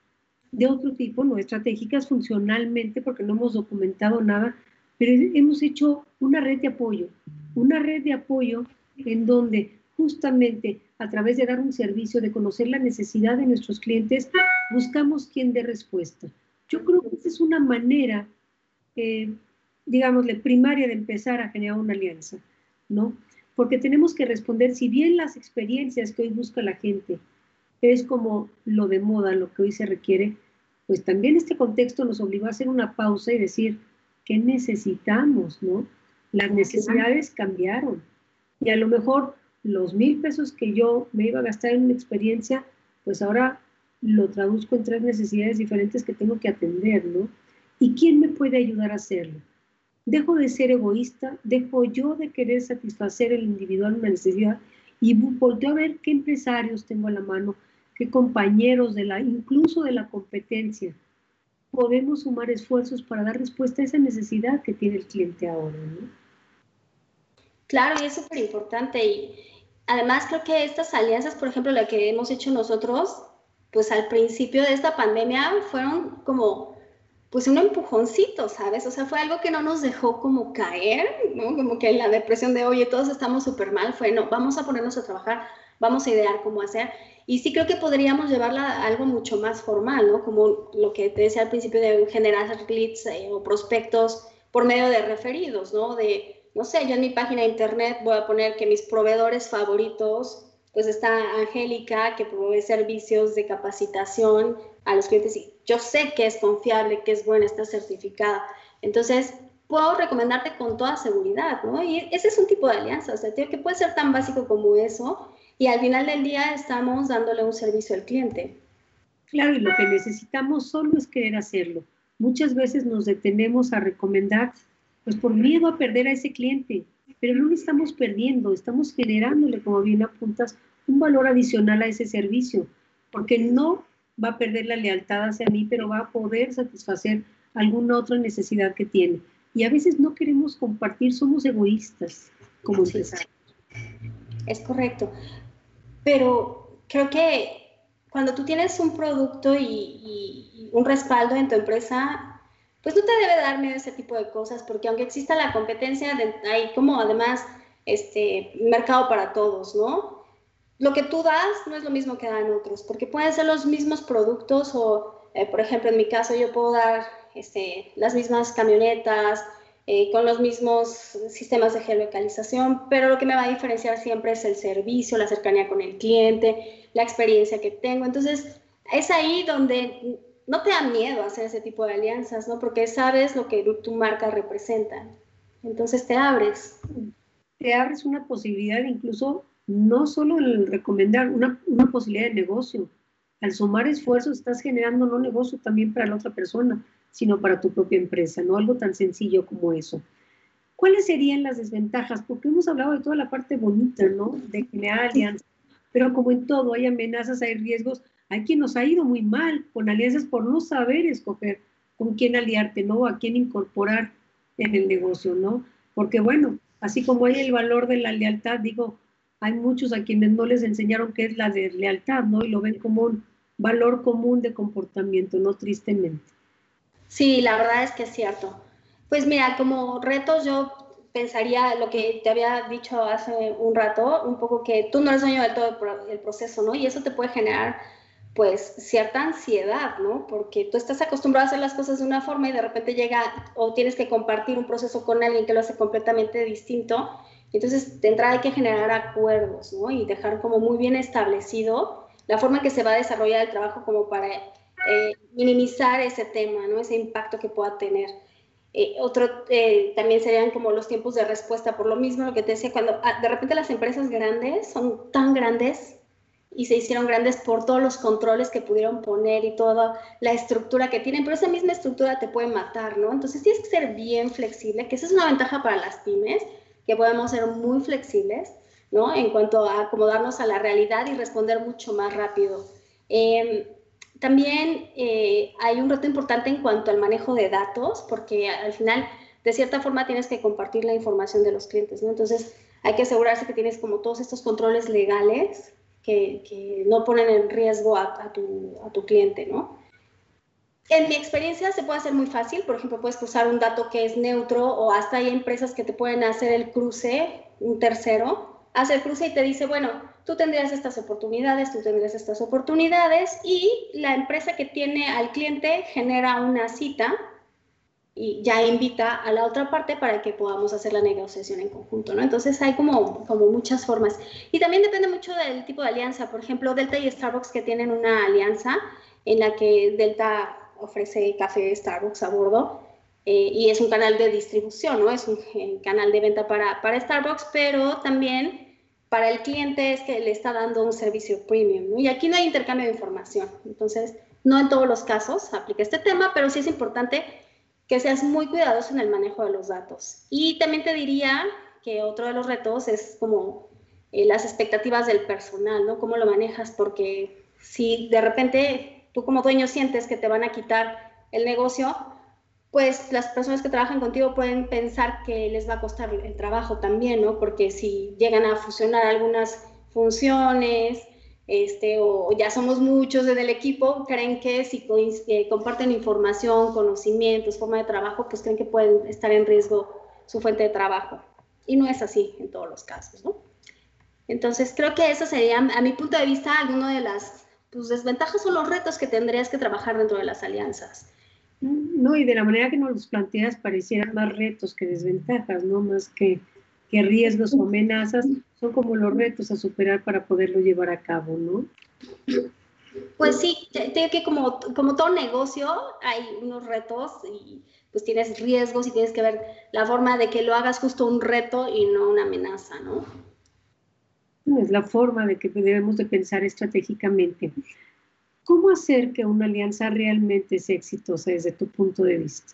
de otro tipo, no estratégicas funcionalmente, porque no hemos documentado nada, pero hemos hecho una red de apoyo, una red de apoyo en donde justamente a través de dar un servicio, de conocer la necesidad de nuestros clientes, buscamos quien dé respuesta. Yo creo que esa es una manera eh, digámosle, primaria de empezar a generar una alianza, ¿no? Porque tenemos que responder, si bien las experiencias que hoy busca la gente es como lo de moda, lo que hoy se requiere, pues también este contexto nos obligó a hacer una pausa y decir, ¿qué necesitamos, no? Las necesidades cambiaron. Y a lo mejor los mil pesos que yo me iba a gastar en una experiencia, pues ahora lo traduzco en tres necesidades diferentes que tengo que atender, ¿no? ¿Y quién me puede ayudar a hacerlo? Dejo de ser egoísta, dejo yo de querer satisfacer el individual una necesidad y volteo a ver qué empresarios tengo a la mano, qué compañeros de la, incluso de la competencia, podemos sumar esfuerzos para dar respuesta a esa necesidad que tiene el cliente ahora. Claro, y es súper importante. Y además creo que estas alianzas, por ejemplo, la que hemos hecho nosotros, pues al principio de esta pandemia fueron como pues un empujoncito, ¿sabes? O sea, fue algo que no nos dejó como caer, ¿no? Como que la depresión de, oye, todos estamos súper mal, fue, no, vamos a ponernos a trabajar, vamos a idear cómo hacer. Y sí creo que podríamos llevarla a algo mucho más formal, ¿no? Como lo que te decía al principio de generar leads eh, o prospectos por medio de referidos, ¿no? De, no sé, yo en mi página de internet voy a poner que mis proveedores favoritos, pues está Angélica, que provee servicios de capacitación a los clientes y yo sé que es confiable, que es buena, está certificada. Entonces, puedo recomendarte con toda seguridad, ¿no? Y ese es un tipo de alianza, o sea, tío, que puede ser tan básico como eso y al final del día estamos dándole un servicio al cliente. Claro, y lo que necesitamos solo es querer hacerlo. Muchas veces nos detenemos a recomendar, pues por miedo a perder a ese cliente, pero no le estamos perdiendo, estamos generándole, como bien apuntas, un valor adicional a ese servicio, porque no va a perder la lealtad hacia mí, pero va a poder satisfacer alguna otra necesidad que tiene. Y a veces no queremos compartir, somos egoístas como empresarios. Es correcto. Pero creo que cuando tú tienes un producto y, un respaldo en tu empresa, pues no te debe dar miedo ese tipo de cosas, porque aunque exista la competencia, hay como además este mercado para todos, ¿no? lo que tú das no es lo mismo que dan otros, porque pueden ser los mismos productos o, eh, por ejemplo, en mi caso yo puedo dar este, las mismas camionetas eh, con los mismos sistemas de geolocalización, pero lo que me va a diferenciar siempre es el servicio, la cercanía con el cliente, la experiencia que tengo. Entonces, es ahí donde no te da miedo hacer ese tipo de alianzas, ¿no? Porque sabes lo que tu marca representa. Entonces te abres. Te abres una posibilidad incluso no solo el recomendar una, posibilidad de negocio, al sumar esfuerzos estás generando no negocio también para la otra persona, sino para tu propia empresa, no algo tan sencillo como eso. ¿Cuáles serían las desventajas? Porque hemos hablado de toda la parte bonita, ¿no? De generar alianzas, pero como en todo hay amenazas, hay riesgos, hay quien nos ha ido muy mal con alianzas por no saber escoger con quién aliarte, ¿no? A quién incorporar en el negocio, ¿no? Porque bueno, así como hay el valor de la lealtad, digo, hay muchos a quienes no les enseñaron qué es la de lealtad, ¿no? Y lo ven como un valor común de comportamiento, no tristemente. Sí, la verdad es que es cierto. Pues mira, como retos yo pensaría lo que te había dicho hace un rato, un poco que tú no eres dueño de todo el proceso, ¿no? Y eso te puede generar pues cierta ansiedad, ¿no? Porque tú estás acostumbrado a hacer las cosas de una forma y de repente llega o tienes que compartir un proceso con alguien que lo hace completamente distinto. Entonces, de entrada hay que generar acuerdos, ¿no? Y dejar como muy bien establecido la forma que se va a desarrollar el trabajo como para eh, minimizar ese tema, ¿no? Ese impacto que pueda tener. Eh, otro eh, también serían como los tiempos de respuesta, por lo mismo lo que te decía, cuando ah, de repente las empresas grandes son tan grandes y se hicieron grandes por todos los controles que pudieron poner y toda la estructura que tienen, pero esa misma estructura te puede matar, ¿no? Entonces tienes que ser bien flexible, que esa es una ventaja para las pymes, que podemos ser muy flexibles, ¿no? En cuanto a acomodarnos a la realidad y responder mucho más rápido. Em, también eh, hay un reto importante en cuanto al manejo de datos, porque al final, de cierta forma, tienes que compartir la información de los clientes, ¿no? Entonces, hay que asegurarse que tienes como todos estos controles legales que, no ponen en riesgo a, tu, cliente, ¿no? En mi experiencia se puede hacer muy fácil, por ejemplo, puedes cruzar un dato que es neutro o hasta hay empresas que te pueden hacer el cruce, un tercero, hace el cruce y te dice, bueno, tú tendrías estas oportunidades, tú tendrías estas oportunidades y la empresa que tiene al cliente genera una cita y ya invita a la otra parte para que podamos hacer la negociación en conjunto, ¿no? Entonces hay como, como muchas formas. Y también depende mucho del tipo de alianza. Por ejemplo, Delta y Starbucks que tienen una alianza en la que Delta ofrece café Starbucks a bordo eh, y es un canal de distribución, ¿no? Es un eh, canal de venta para, para Starbucks, pero también para el cliente es que le está dando un servicio premium. Y aquí no hay intercambio de información. Entonces, no en todos los casos aplica este tema, pero sí es importante que seas muy cuidadoso en el manejo de los datos. Y también te diría que otro de los retos es como eh, las expectativas del personal, ¿no? ¿Cómo lo manejas? Porque si de repente tú como dueño sientes que te van a quitar el negocio, pues las personas que trabajan contigo pueden pensar que les va a costar el trabajo también, ¿no? Porque si llegan a fusionar algunas funciones, este, o ya somos muchos en el equipo, creen que si eh, comparten información, conocimientos, forma de trabajo, pues creen que pueden estar en riesgo su fuente de trabajo. Y no es así en todos los casos, ¿no? Entonces, creo que eso sería, a mi punto de vista, alguno de las pues, desventajas o los retos que tendrías que trabajar dentro de las alianzas. No, y de la manera que nos los planteas, parecieran más retos que desventajas, ¿no? Más que que riesgos o amenazas son como los retos a superar para poderlo llevar a cabo, ¿no? Pues sí, tengo que como, como todo negocio hay unos retos y pues tienes riesgos y tienes que ver la forma de que lo hagas justo un reto y no una amenaza, ¿no? Es la forma de que debemos de pensar estratégicamente. ¿Cómo hacer que una alianza realmente sea exitosa desde tu punto de vista?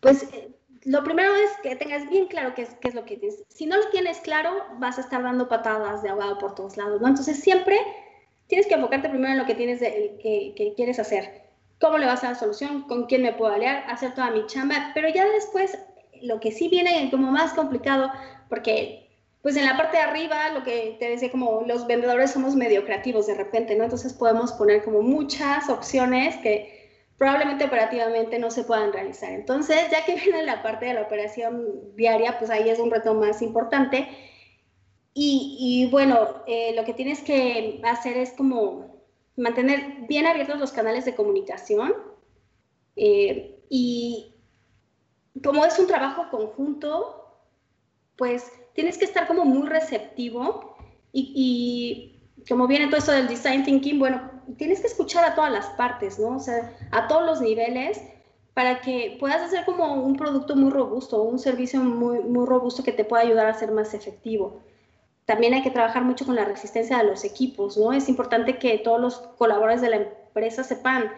Pues eh, lo primero es que tengas bien claro qué es, lo que tienes. Si no lo tienes claro, vas a estar dando patadas de ahogado por todos lados, ¿no? Entonces siempre tienes que enfocarte primero en lo que tienes que, que, quieres hacer. ¿Cómo le vas a dar solución? ¿Con quién me puedo aliar? Hacer toda mi chamba. Pero ya después, lo que sí viene como más complicado, porque pues en la parte de arriba, lo que te decía, como los vendedores somos medio creativos de repente, ¿no? Entonces podemos poner como muchas opciones que probablemente operativamente no se puedan realizar. Entonces, ya que <laughs> viene la parte de la operación diaria, pues ahí es un reto más importante. Y, bueno, eh, lo que tienes que hacer es como mantener bien abiertos los canales de comunicación. Eh, y como es un trabajo conjunto, pues tienes que estar como muy receptivo y, y como viene todo esto del design thinking, bueno, tienes que escuchar a todas las partes, ¿no? O sea, a todos los niveles para que puedas hacer como un producto muy robusto, un servicio muy, muy robusto que te pueda ayudar a ser más efectivo. También hay que trabajar mucho con la resistencia de los equipos, ¿no? Es importante que todos los colaboradores de la empresa sepan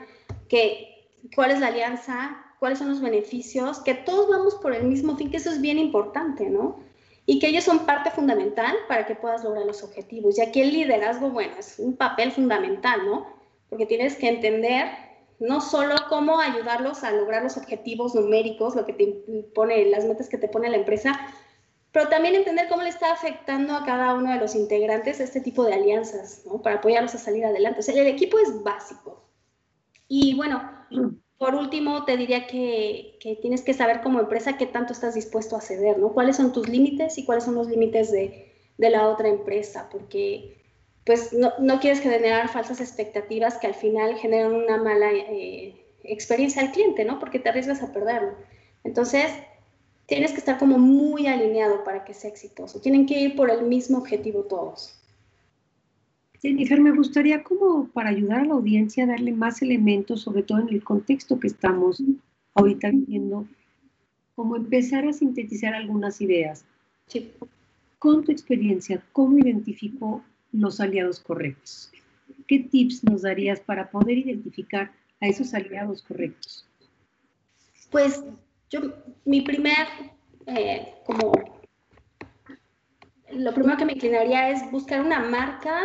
que cuál es la alianza, cuáles son los beneficios, que todos vamos por el mismo fin, que eso es bien importante, ¿no? Y que ellos son parte fundamental para que puedas lograr los objetivos. Y aquí el liderazgo, bueno, es un papel fundamental, ¿no? Porque tienes que entender no solo cómo ayudarlos a lograr los objetivos numéricos, lo que te pone, las metas que te pone la empresa, pero también entender cómo le está afectando a cada uno de los integrantes este tipo de alianzas, ¿no? Para apoyarlos a salir adelante. O sea, el equipo es básico. Y bueno, por último, te diría que, que, tienes que saber como empresa qué tanto estás dispuesto a ceder, ¿no? ¿Cuáles son tus límites y cuáles son los límites de, de la otra empresa? Porque pues no, no, quieres generar falsas expectativas que al final generan una mala eh, experiencia al cliente, ¿no? Porque te arriesgas a perderlo. Entonces, tienes que estar como muy alineado para que sea exitoso. Tienen que ir por el mismo objetivo todos. Jennifer, me gustaría como para ayudar a la audiencia darle más elementos, sobre todo en el contexto que estamos ahorita viviendo, como empezar a sintetizar algunas ideas. Sí. Con tu experiencia, ¿cómo identificó los aliados correctos. ¿Qué tips nos darías para poder identificar a esos aliados correctos? Pues yo, mi primer, eh, como, lo primero que me inclinaría es buscar una marca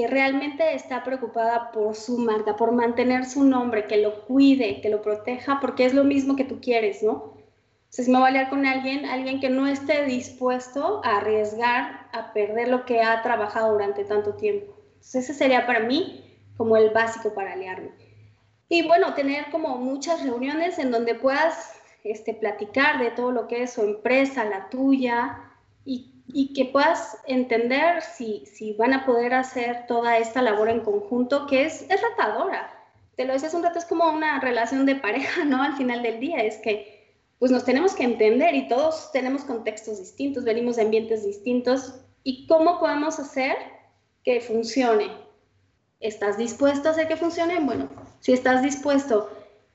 que realmente está preocupada por su marca, por mantener su nombre, que lo cuide, que lo proteja, porque es lo mismo que tú quieres, ¿no? Entonces me voy a aliar con alguien, alguien que no esté dispuesto a arriesgar, a perder lo que ha trabajado durante tanto tiempo. Entonces ese sería para mí como el básico para aliarme. Y bueno, tener como muchas reuniones en donde puedas este, platicar de todo lo que es su empresa, la tuya, y, y que puedas entender si, si, van a poder hacer toda esta labor en conjunto, que es, es ratadora. Te lo decías un rato, es como una relación de pareja, ¿no? Al final del día, es que pues nos tenemos que entender y todos tenemos contextos distintos, venimos de ambientes distintos y cómo podemos hacer que funcione. ¿Estás dispuesto a hacer que funcione? Bueno, si estás dispuesto,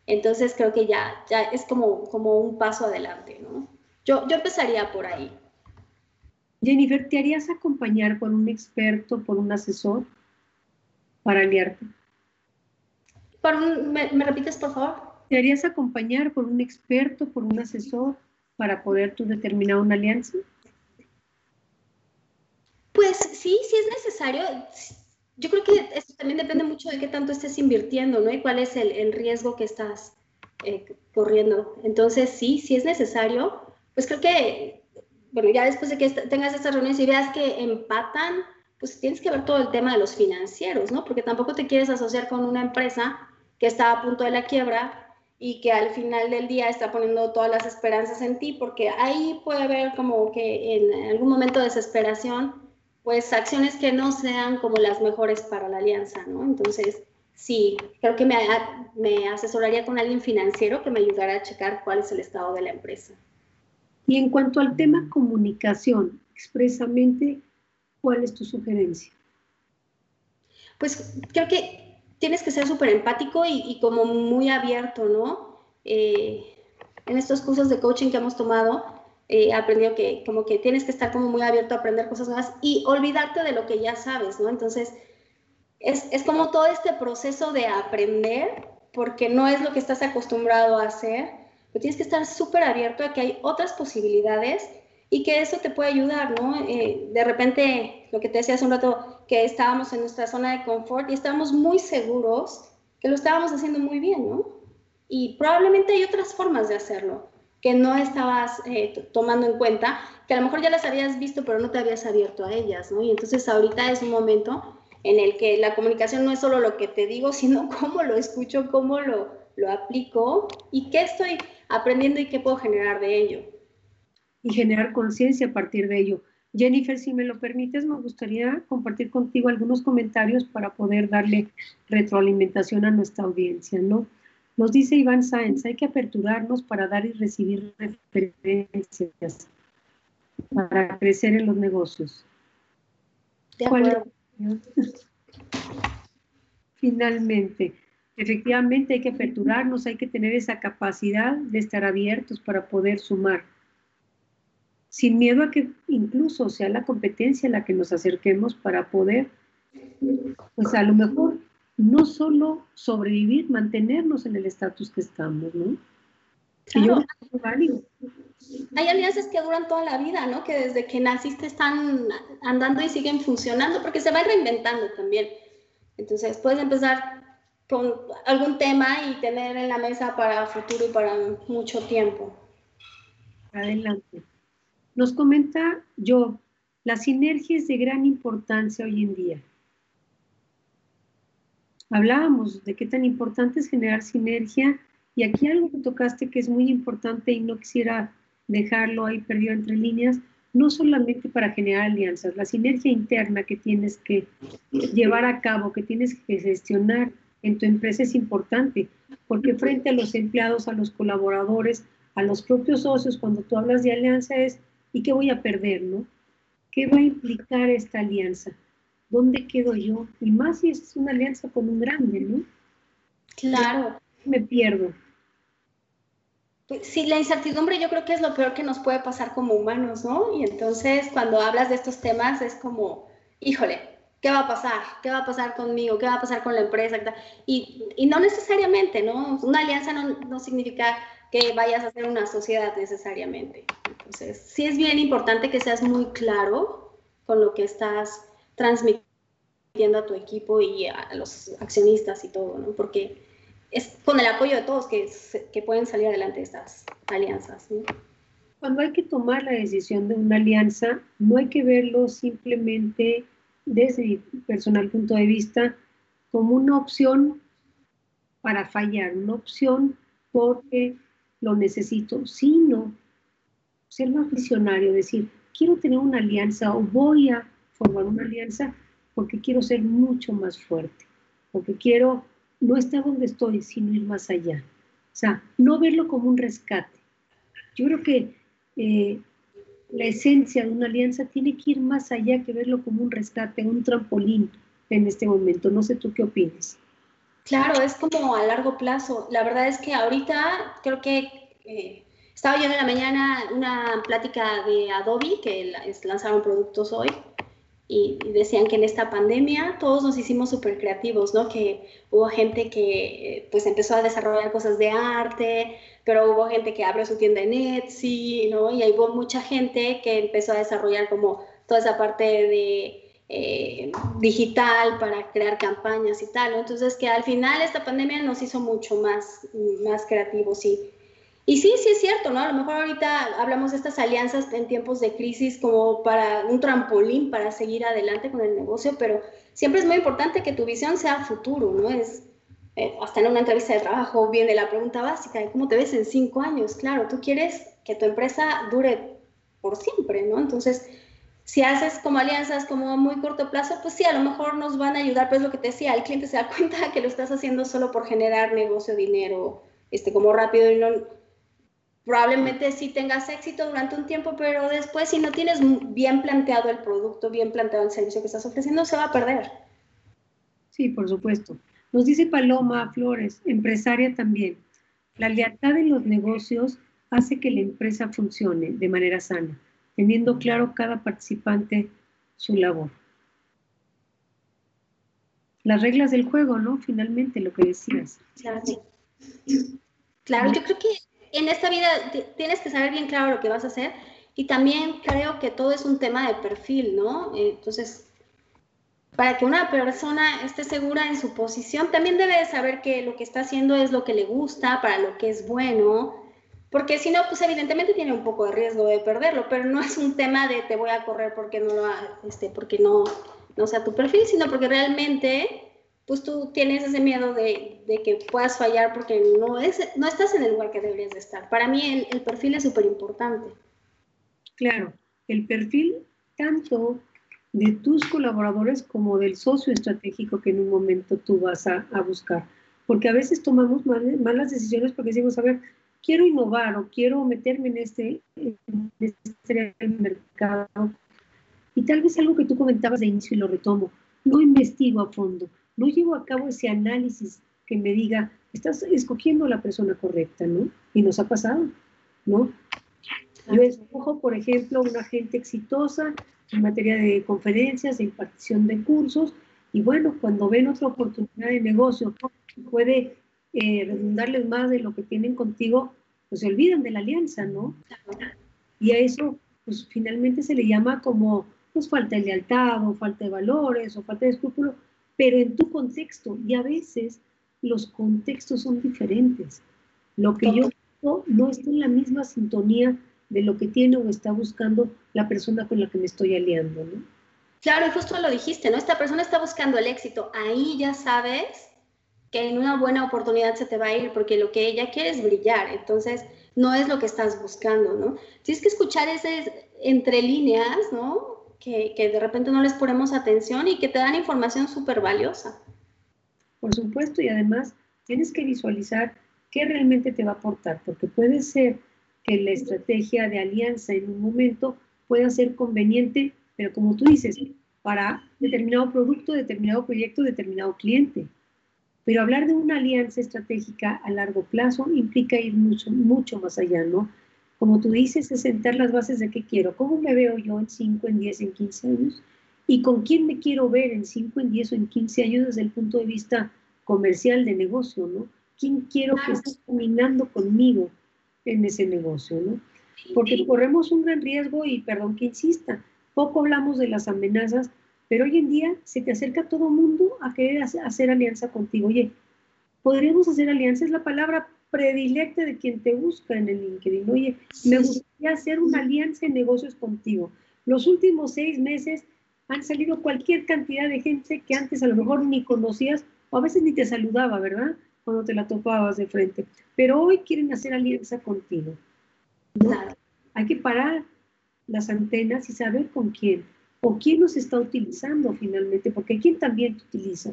entonces creo que ya, ya es como, como un paso adelante, ¿no? Yo, yo empezaría por ahí. Jennifer, ¿te harías acompañar por un experto, por un asesor para aliarte? ¿me, ¿Me repites, por favor? ¿Te harías acompañar por un experto, por un asesor para poder tú determinar una alianza? Pues sí, sí es necesario. Yo creo que eso también depende mucho de qué tanto estés invirtiendo, ¿no? Y cuál es el, riesgo que estás eh, corriendo. Entonces, sí, sí es necesario. Pues creo que, bueno, ya después de que tengas estas reuniones y veas que empatan, pues tienes que ver todo el tema de los financieros, ¿no? Porque tampoco te quieres asociar con una empresa que está a punto de la quiebra y que al final del día está poniendo todas las esperanzas en ti, porque ahí puede haber como que en algún momento de desesperación, pues acciones que no sean como las mejores para la alianza, ¿no? Entonces, sí, creo que me, me asesoraría con alguien financiero que me ayudara a checar cuál es el estado de la empresa. Y en cuanto al tema comunicación, expresamente, ¿cuál es tu sugerencia? Pues creo que tienes que ser súper empático y, como muy abierto, ¿no? Eh, en estos cursos de coaching que hemos tomado, he aprendido que como que tienes que estar como muy abierto a aprender cosas nuevas y olvidarte de lo que ya sabes, ¿no? Entonces, es, es como todo este proceso de aprender, porque no es lo que estás acostumbrado a hacer, pero tienes que estar súper abierto a que hay otras posibilidades y que eso te puede ayudar, ¿no? Eh, de repente, lo que te decía hace un rato, que estábamos en nuestra zona de confort y estábamos muy seguros que lo estábamos haciendo muy bien, ¿no? Y probablemente hay otras formas de hacerlo que no estabas eh, tomando en cuenta, que a lo mejor ya las habías visto, pero no te habías abierto a ellas, ¿no? Y entonces ahorita es un momento en el que la comunicación no es solo lo que te digo, <laughs> sino cómo lo escucho, cómo lo, lo aplico y qué estoy aprendiendo y qué puedo generar de ello y generar conciencia a partir de ello. Jennifer, si me lo permites, me gustaría compartir contigo algunos comentarios para poder darle retroalimentación a nuestra audiencia, ¿no? Nos dice Iván Sáenz, hay que aperturarnos para dar y recibir referencias, para crecer en los negocios. De acuerdo. <laughs> Finalmente, efectivamente hay que aperturarnos, hay que tener esa capacidad de estar abiertos para poder sumar sin miedo a que incluso sea la competencia la que nos acerquemos para poder, pues a lo mejor no solo sobrevivir, mantenernos en el estatus que estamos, ¿no? Claro. Hay alianzas que duran toda la vida, ¿no? Que desde que naciste están andando y siguen funcionando, porque se van reinventando también. Entonces, puedes empezar con algún tema y tener en la mesa para futuro y para mucho tiempo. Adelante. Nos comenta yo, la sinergia es de gran importancia hoy en día. Hablábamos de qué tan importante es generar sinergia y aquí algo que tocaste que es muy importante y no quisiera dejarlo ahí perdido entre líneas, no solamente para generar alianzas, la sinergia interna que tienes que llevar a cabo, que tienes que gestionar en tu empresa es importante, porque frente a los empleados, a los colaboradores, a los propios socios, cuando tú hablas de alianza es, ¿y qué voy a perder, no? ¿Qué va a implicar esta alianza? ¿Dónde quedo yo? Y más si es una alianza con un grande, ¿no? Claro. Me pierdo. Pues sí, la incertidumbre yo creo que es lo peor que nos puede pasar como humanos, ¿no? Y entonces cuando hablas de estos temas es como, híjole, ¿qué va a pasar? ¿Qué va a pasar conmigo? ¿Qué va a pasar con la empresa? Y, y no necesariamente, ¿no? Una alianza no, no, significa que vayas a hacer una sociedad necesariamente. Entonces, sí es bien importante que seas muy claro con lo que estás transmitiendo a tu equipo y a los accionistas y todo, ¿no? Porque es con el apoyo de todos que, que pueden salir adelante estas alianzas. ¿no? Cuando hay que tomar la decisión de una alianza, no hay que verlo simplemente desde mi personal punto de vista, como una opción para fallar, una opción porque lo necesito, sino ser más visionario, decir, quiero tener una alianza o voy a formar una alianza porque quiero ser mucho más fuerte, porque quiero no estar donde estoy, sino ir más allá. O sea, no verlo como un rescate. Yo creo que eh, la esencia de una alianza tiene que ir más allá que verlo como un rescate, un trampolín en este momento. No sé tú qué opinas. Claro, es como a largo plazo. La verdad es que ahorita creo que eh, estaba yo en la mañana una plática de Adobe, que lanzaron productos hoy, y, decían que en esta pandemia todos nos hicimos súper creativos, ¿no? Que hubo gente que pues empezó a desarrollar cosas de arte, pero hubo gente que abrió su tienda en Etsy, ¿no? Y hubo mucha gente que empezó a desarrollar como toda esa parte de eh, digital para crear campañas y tal. Entonces que al final esta pandemia nos hizo mucho más, más creativos y, y sí, sí es cierto, ¿no? A lo mejor ahorita hablamos de estas alianzas en tiempos de crisis como para un trampolín para seguir adelante con el negocio, pero siempre es muy importante que tu visión sea futuro, ¿no? Es eh, hasta en una entrevista de trabajo viene la pregunta básica de cómo te ves en cinco años. Claro, tú quieres que tu empresa dure por siempre, ¿no? Entonces, si haces como alianzas como a muy corto plazo, pues sí, a lo mejor nos van a ayudar, pues lo que te decía, el cliente se da <laughs> cuenta que lo estás haciendo solo por generar negocio, dinero, este, como rápido y no, probablemente sí tengas éxito durante un tiempo, pero después si no tienes bien planteado el producto, bien planteado el servicio que estás ofreciendo, se va a perder. Sí, por supuesto. Nos dice Paloma Flores, empresaria también, la lealtad en los negocios hace que la empresa funcione de manera sana, teniendo claro cada participante su labor. Las reglas del juego, ¿no? Finalmente, lo que decías. Claro, claro yo creo que en esta vida tienes que saber bien claro lo que vas a hacer y también creo que todo es un tema de perfil, ¿no? Entonces, para que una persona esté segura en su posición, también debe saber que lo que está haciendo es lo que le gusta, para lo que es bueno, porque si no, pues evidentemente tiene un poco de riesgo de perderlo, pero no es un tema de te voy a correr porque no, lo, este, porque no, no sea tu perfil, sino porque realmente pues tú tienes ese miedo de, de que puedas fallar porque no, es, no estás en el lugar que deberías de estar. Para mí el, el perfil es súper importante. Claro, el perfil tanto de tus colaboradores como del socio estratégico que en un momento tú vas a, buscar. Porque a veces tomamos malas decisiones porque decimos, a ver, quiero innovar o quiero meterme en este, en este mercado. Y tal vez algo que tú comentabas de inicio y lo retomo, no investigo a fondo, no llevo a cabo ese análisis que me diga, estás escogiendo la persona correcta, ¿no? Y nos ha pasado, ¿no? Yo escojo, por ejemplo, una gente exitosa en materia de conferencias, de impartición de cursos, y bueno, cuando ven otra oportunidad de negocio que puede eh, redundarles más de lo que tienen contigo, pues se olvidan de la alianza, ¿no? Y a eso, pues finalmente se le llama como, pues falta de lealtad, o falta de valores, o falta de escrúpulo, pero en tu contexto, y a veces los contextos son diferentes. Lo que yo no está en la misma sintonía de lo que tiene o está buscando la persona con la que me estoy aliando, ¿no? Claro, y justo lo dijiste, ¿no? Esta persona está buscando el éxito. Ahí ya sabes que en una buena oportunidad se te va a ir porque lo que ella quiere es brillar. Entonces, no es lo que estás buscando, ¿no? Tienes que escuchar ese entre líneas, ¿no? Que, de repente no les ponemos atención y que te dan información súper valiosa. Por supuesto, y además tienes que visualizar qué realmente te va a aportar, porque puede ser que la estrategia de alianza en un momento pueda ser conveniente, pero como tú dices, para determinado producto, determinado proyecto, determinado cliente. Pero hablar de una alianza estratégica a largo plazo implica ir mucho, mucho más allá, ¿no? Como tú dices, es sentar las bases de qué quiero, cómo me veo yo en 5, en 10, en 15 años y con quién me quiero ver en 5, en 10 o en 15 años desde el punto de vista comercial de negocio, ¿no? ¿Quién quiero que esté caminando conmigo en ese negocio, ¿no? Porque corremos un gran riesgo y perdón que insista, poco hablamos de las amenazas pero hoy en día se te acerca todo el mundo a querer hacer alianza contigo. Oye, podríamos hacer alianza, es la palabra predilecta de quien te busca en el LinkedIn. Oye, me gustaría hacer una alianza en negocios contigo. Los últimos seis meses han salido cualquier cantidad de gente que antes a lo mejor ni conocías o a veces ni te saludaba, ¿verdad? Cuando te la topabas de frente. Pero hoy quieren hacer alianza contigo. Hay que parar las antenas y saber con quién o quién nos está utilizando finalmente, porque quién también te utiliza,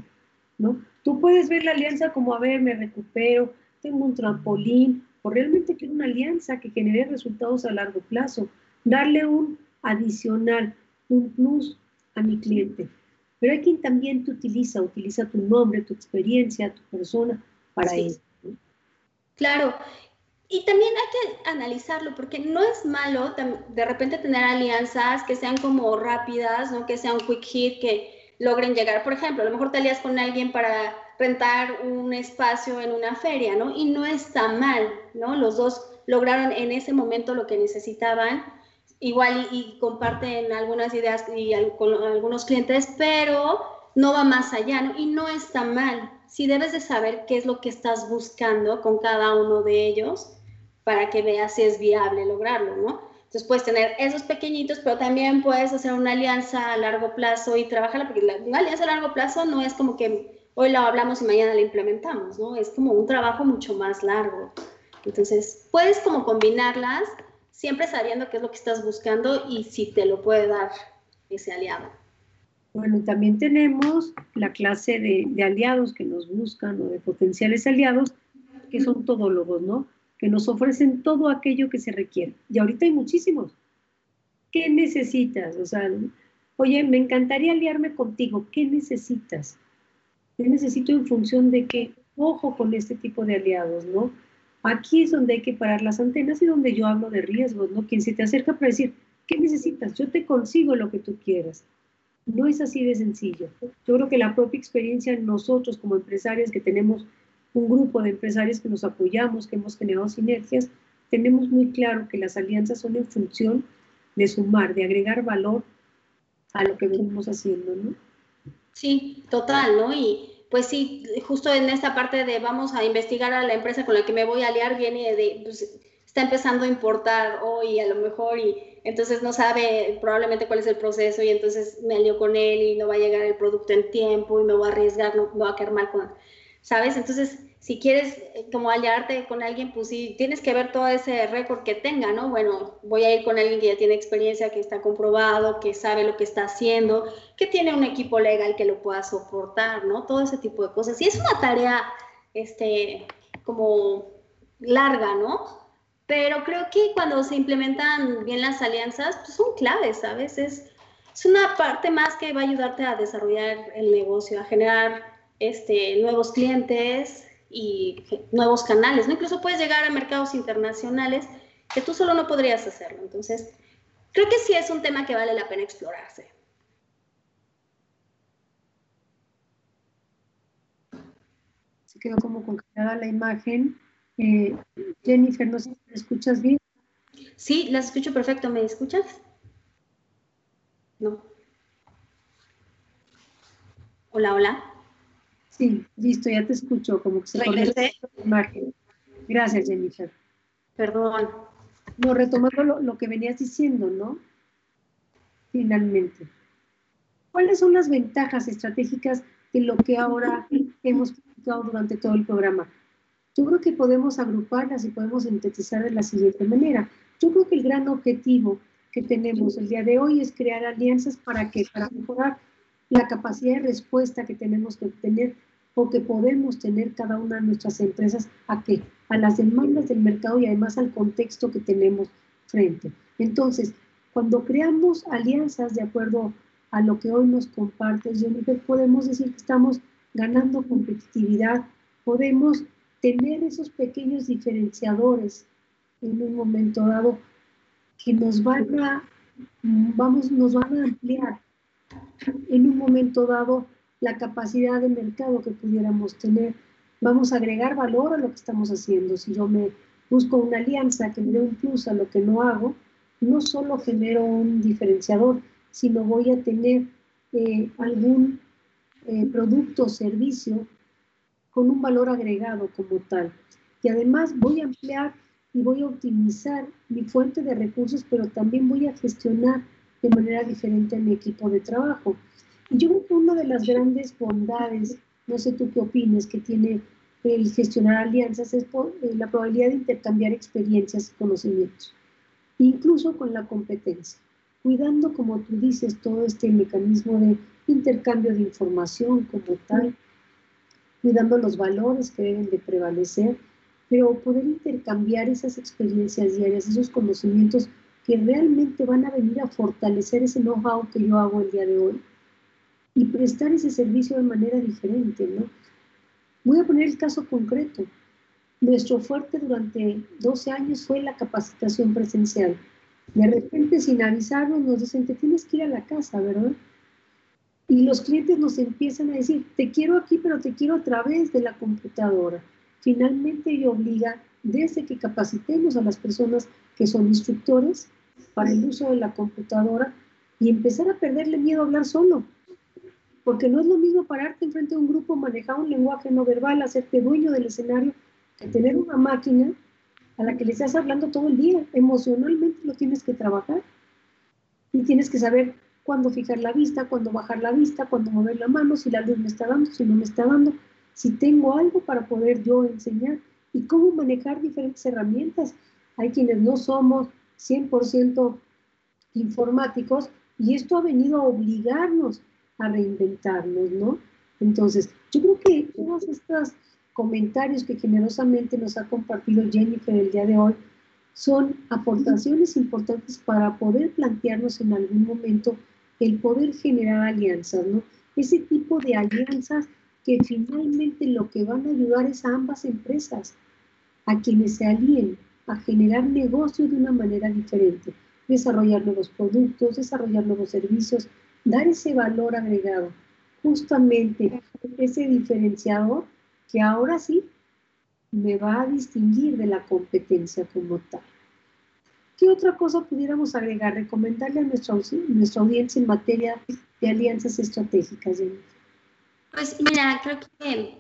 ¿no? Tú puedes ver la alianza como, a ver, me recupero, tengo un trampolín, o realmente quiero una alianza que genere resultados a largo plazo, darle un adicional, un plus a mi cliente. Pero hay quien también te utiliza, utiliza tu nombre, tu experiencia, tu persona para eso. Claro, y también hay que analizarlo porque no es malo de repente tener alianzas que sean como rápidas, ¿no? que sean quick hit, que logren llegar. Por ejemplo, a lo mejor te alías con alguien para rentar un espacio en una feria, ¿no? Y no está mal, ¿no? Los dos lograron en ese momento lo que necesitaban, igual y, comparten algunas ideas y con algunos clientes, pero no va más allá, ¿no? Y no está mal. Si debes de saber qué es lo que estás buscando con cada uno de ellos para que veas si es viable lograrlo, ¿no? Entonces puedes tener esos pequeñitos, pero también puedes hacer una alianza a largo plazo y trabajarla, porque la, una alianza a largo plazo no es como que hoy la hablamos y mañana la implementamos, ¿no? Es como un trabajo mucho más largo. Entonces, puedes como combinarlas, siempre sabiendo qué es lo que estás buscando y si te lo puede dar ese aliado. Bueno, también tenemos la clase de, aliados que nos buscan o de potenciales aliados, que son todólogos, ¿no? que nos ofrecen todo aquello que se requiere. Y ahorita hay muchísimos. ¿Qué necesitas? O sea, oye, me encantaría aliarme contigo. ¿Qué necesitas? ¿Qué necesito en función de qué? Ojo con este tipo de aliados, ¿no? Aquí es donde hay que parar las antenas y donde yo hablo de riesgos, ¿no? Quien se te acerca para decir, ¿qué necesitas? Yo te consigo lo que tú quieras. No es así de sencillo. Yo creo que la propia experiencia nosotros como empresarios que tenemos un grupo de empresarios que nos apoyamos, que hemos generado sinergias, tenemos muy claro que las alianzas son en función de sumar, de agregar valor a lo que venimos haciendo, ¿no? Sí, total, ¿no? Y pues sí, justo en esta parte de vamos a investigar a la empresa con la que me voy a aliar, viene de, pues, está empezando a importar hoy a lo mejor y entonces no sabe probablemente cuál es el proceso y entonces me alío con él y no va a llegar el producto en tiempo y me voy a arriesgar, no, va a quedar mal con ¿sabes? Entonces, si quieres eh, como aliarte con alguien, pues sí, tienes que ver todo ese récord que tenga, ¿no? Bueno, voy a ir con alguien que ya tiene experiencia, que está comprobado, que sabe lo que está haciendo, que tiene un equipo legal que lo pueda soportar, ¿no? Todo ese tipo de cosas. Y es una tarea, este, como larga, ¿no? Pero creo que cuando se implementan bien las alianzas, pues son claves, ¿sabes? Es, es una parte más que va a ayudarte a desarrollar el negocio, a generar este, nuevos clientes y nuevos canales, ¿no? Incluso puedes llegar a mercados internacionales que tú solo no podrías hacerlo. Entonces, creo que sí es un tema que vale la pena explorarse. Se quedó como congelada la imagen. Eh, Jennifer, no sé si me escuchas bien. Sí, las escucho perfecto. ¿Me escuchas? No. Hola, hola. Sí, listo, ya te escucho, como que se Regresé. la imagen. Gracias, Jennifer. Perdón. No, retomando lo, lo que venías diciendo, ¿no? Finalmente. ¿Cuáles son las ventajas estratégicas de lo que ahora hemos platicado durante todo el programa? Yo creo que podemos agruparlas y podemos sintetizar de la siguiente manera. Yo creo que el gran objetivo que tenemos el día de hoy es crear alianzas para que para mejorar la capacidad de respuesta que tenemos que tener o que podemos tener cada una de nuestras empresas a qué? A las demandas del mercado y además al contexto que tenemos frente. Entonces, cuando creamos alianzas de acuerdo a lo que hoy nos comparte Jennifer, podemos decir que estamos ganando competitividad, podemos tener esos pequeños diferenciadores en un momento dado que nos van a, vamos, nos van a ampliar en un momento dado la capacidad de mercado que pudiéramos tener. Vamos a agregar valor a lo que estamos haciendo. Si yo me busco una alianza que me dé un plus a lo que no hago, no solo genero un diferenciador, sino voy a tener eh, algún eh, producto o servicio con un valor agregado como tal. Y además voy a ampliar y voy a optimizar mi fuente de recursos, pero también voy a gestionar de manera diferente a mi equipo de trabajo. Yo creo que una de las grandes bondades, no sé tú qué opinas, que tiene el gestionar alianzas es eh, la probabilidad de intercambiar experiencias y conocimientos, incluso con la competencia, cuidando, como tú dices, todo este mecanismo de intercambio de información como tal, cuidando los valores que deben de prevalecer, pero poder intercambiar esas experiencias diarias, esos conocimientos que realmente van a venir a fortalecer ese know-how que yo hago el día de hoy y prestar ese servicio de manera diferente, ¿no? Voy a poner el caso concreto. Nuestro fuerte durante 12 años fue la capacitación presencial. De repente, sin avisarnos, nos dicen, te tienes que ir a la casa, ¿verdad? Y los clientes nos empiezan a decir, te quiero aquí, pero te quiero a través de la computadora. Finalmente, ello obliga, desde que capacitemos a las personas que son instructores para el uso de la computadora y empezar a perderle miedo a hablar solo. Porque no es lo mismo pararte enfrente de un grupo, manejar un lenguaje no verbal, hacerte dueño del escenario, que tener una máquina a la que le estás hablando todo el día. Emocionalmente lo tienes que trabajar. Y tienes que saber cuándo fijar la vista, cuándo bajar la vista, cuándo mover la mano, si la luz me está dando, si no me está dando, si tengo algo para poder yo enseñar y cómo manejar diferentes herramientas. Hay quienes no somos 100% informáticos y esto ha venido a obligarnos a reinventarnos, ¿no? Entonces, yo creo que todos estos comentarios que generosamente nos ha compartido Jennifer el día de hoy son aportaciones importantes para poder plantearnos en algún momento el poder generar alianzas, ¿no? Ese tipo de alianzas que finalmente lo que van a ayudar es a ambas empresas, a quienes se alíen, a generar negocio de una manera diferente, desarrollar nuevos productos, desarrollar nuevos servicios, dar ese valor agregado, justamente ese diferenciador que ahora sí me va a distinguir de la competencia como tal. ¿Qué otra cosa pudiéramos agregar? Recomendarle a nuestra, nuestra audiencia en materia de alianzas estratégicas, Pues mira, creo que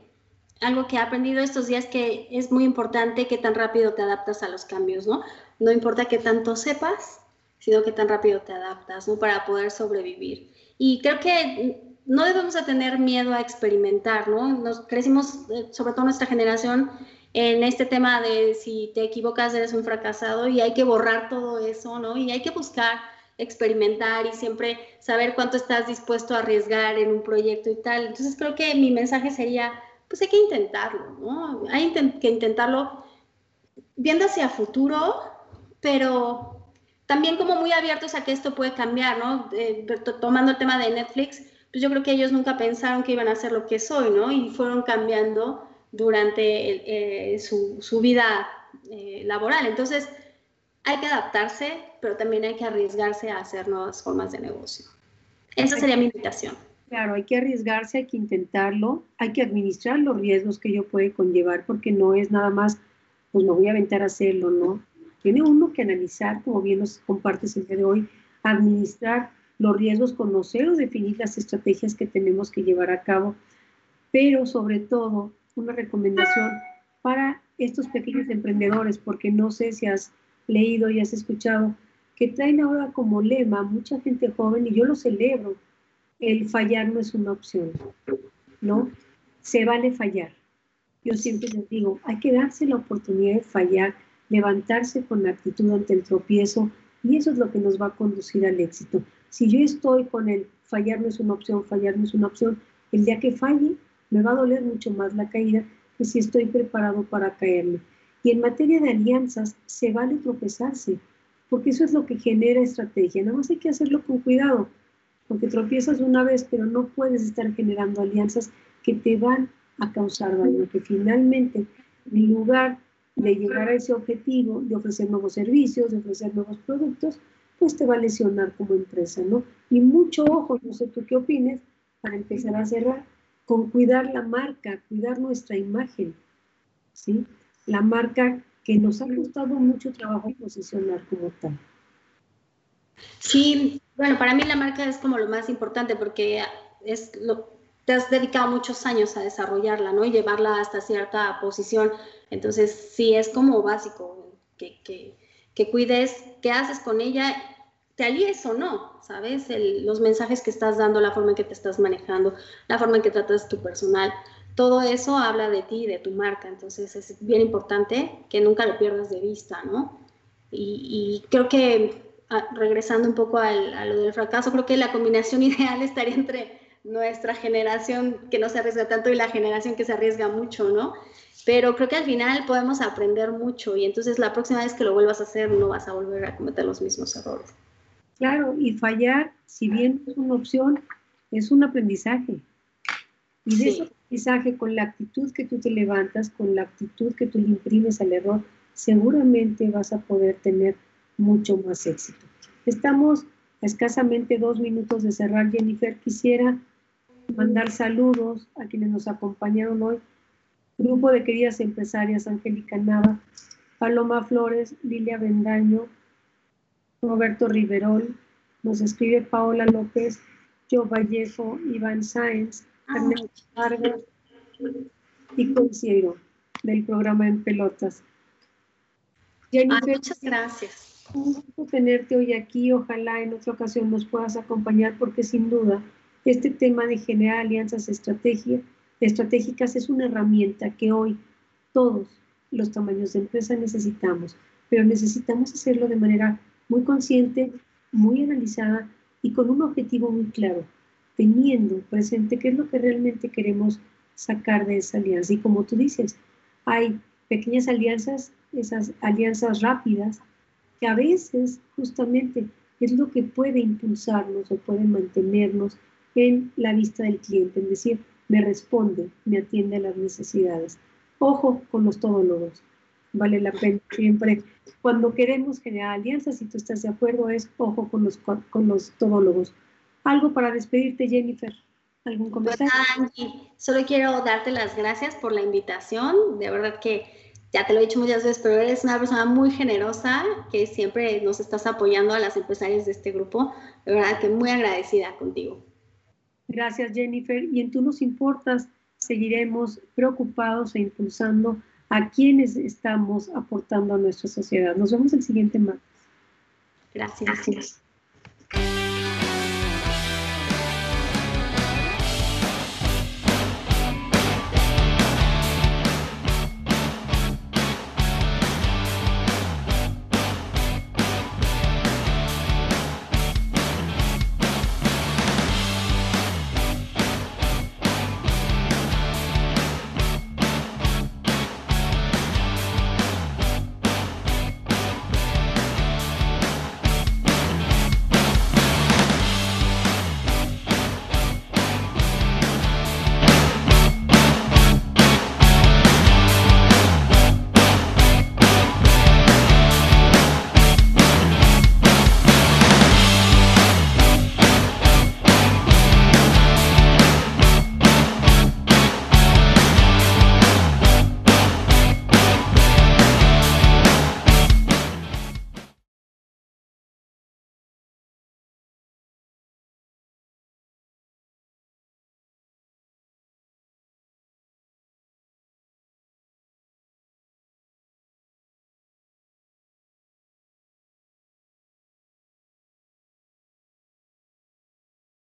algo que he aprendido estos días que es muy importante que tan rápido te adaptas a los cambios, ¿no? No importa qué tanto sepas, sino que tan rápido te adaptas, ¿no? Para poder sobrevivir. Y creo que no debemos de tener miedo a experimentar, ¿no? Nos crecimos, eh, sobre todo nuestra generación, en este tema de si te equivocas eres un fracasado y hay que borrar todo eso, ¿no? Y hay que buscar experimentar y siempre saber cuánto estás dispuesto a arriesgar en un proyecto y tal. Entonces creo que mi mensaje sería, pues hay que intentarlo, ¿no? Hay que intentarlo viendo hacia futuro, pero también como muy abiertos a que esto puede cambiar, ¿no? Eh, tomando el tema de Netflix, pues yo creo que ellos nunca pensaron que iban a ser lo que soy, ¿no? Y fueron cambiando durante eh, su, vida eh, laboral. Entonces, hay que adaptarse, pero también hay que arriesgarse a hacer nuevas formas de negocio. Esa sería mi invitación. Claro, hay que arriesgarse, hay que intentarlo, hay que administrar los riesgos que ello puede conllevar, porque no es nada más, pues me voy a aventar a hacerlo, ¿no? Tiene uno que analizar, como bien nos compartes el día de hoy, administrar los riesgos, conocer o definir las estrategias que tenemos que llevar a cabo pero sobre todo una recomendación para estos pequeños emprendedores, porque no sé si has leído y has escuchado que traen ahora como lema mucha gente joven, y yo lo celebro, el fallar no es una opción, ¿no? Se vale fallar. Yo siempre les digo, hay que darse la oportunidad de fallar, levantarse con actitud ante el tropiezo, y eso es lo que nos va a conducir al éxito. Si yo estoy con el fallar no es una opción, fallar no es una opción, el día que falle me va a doler mucho más la caída que si estoy preparado para caerme. Y en materia de alianzas, se vale tropezarse, porque eso es lo que genera estrategia. Nada más hay que hacerlo con cuidado, porque tropiezas una vez, pero no puedes estar generando alianzas que te van a causar daño, que finalmente, en lugar de llegar a ese objetivo, de ofrecer nuevos servicios, de ofrecer nuevos productos, pues te va a lesionar como empresa, ¿no? Y mucho ojo, no sé tú qué opines, para empezar a cerrar, con cuidar la marca, cuidar nuestra imagen, ¿sí? La marca que nos ha costado mucho trabajo posicionar como tal. Sí, bueno, para mí la marca es como lo más importante porque es lo, te has dedicado muchos años a desarrollarla, ¿no? Y llevarla hasta cierta posición. Entonces, sí, es como básico que, que, que cuides qué haces con ella, te alíes o no, ¿sabes? los mensajes que estás dando, la forma en que te estás manejando, la forma en que tratas tu personal, todo eso habla de ti, de tu marca. Entonces, es bien importante que nunca lo pierdas de vista, ¿no? Y, creo que, ah, regresando un poco al, a lo del fracaso, creo que la combinación <laughs> ideal estaría entre nuestra generación que no se arriesga tanto y la generación que se arriesga mucho, ¿no? Pero creo que al final podemos aprender mucho y entonces la próxima vez que lo vuelvas a hacer no vas a volver a cometer los mismos errores. Claro, y fallar, si bien es una opción, es un aprendizaje. Y de ese aprendizaje, con la actitud que tú te levantas, con la actitud que tú le imprimes al error, seguramente vas a poder tener mucho más éxito. Estamos a escasamente dos minutos de cerrar. Jennifer, quisiera mandar saludos a quienes nos acompañaron hoy Grupo de queridas empresarias, Angélica Nava, Paloma Flores, Lilia Bendaño, Roberto Riverol, nos escribe Paola López, Joe Vallejo, Iván Sáenz, ah, Ernesto Vargas y Conciero del programa En Pelotas. muchas gracias. Un gusto tenerte hoy aquí. Ojalá en otra ocasión nos puedas acompañar porque sin duda este tema de generar alianzas estratégicas es una herramienta que hoy todos los tamaños de empresa necesitamos, pero necesitamos hacerlo de manera muy consciente, muy analizada y con un objetivo muy claro, teniendo presente qué es lo que realmente queremos sacar de esa alianza. Y como tú dices, hay pequeñas alianzas, esas alianzas rápidas, que a veces justamente es lo que puede impulsarnos o puede mantenernos en la vista del cliente, es decir, me responde, me atiende a las necesidades. Ojo con los todólogos. Vale la pena siempre. Cuando queremos generar alianzas, si tú estás de acuerdo, es ojo con los, con los todólogos. Algo para despedirte, Jennifer. ¿Algún pues comentario? solo quiero darte las gracias por la invitación. De verdad que ya te lo he dicho muchas veces, pero eres una persona muy generosa que siempre nos estás apoyando a las empresarias de este grupo. De verdad que muy agradecida contigo. Gracias, Jennifer. Y en Tú nos importas, seguiremos preocupados e impulsando a quienes estamos aportando a nuestra sociedad. Nos vemos el siguiente martes. Gracias.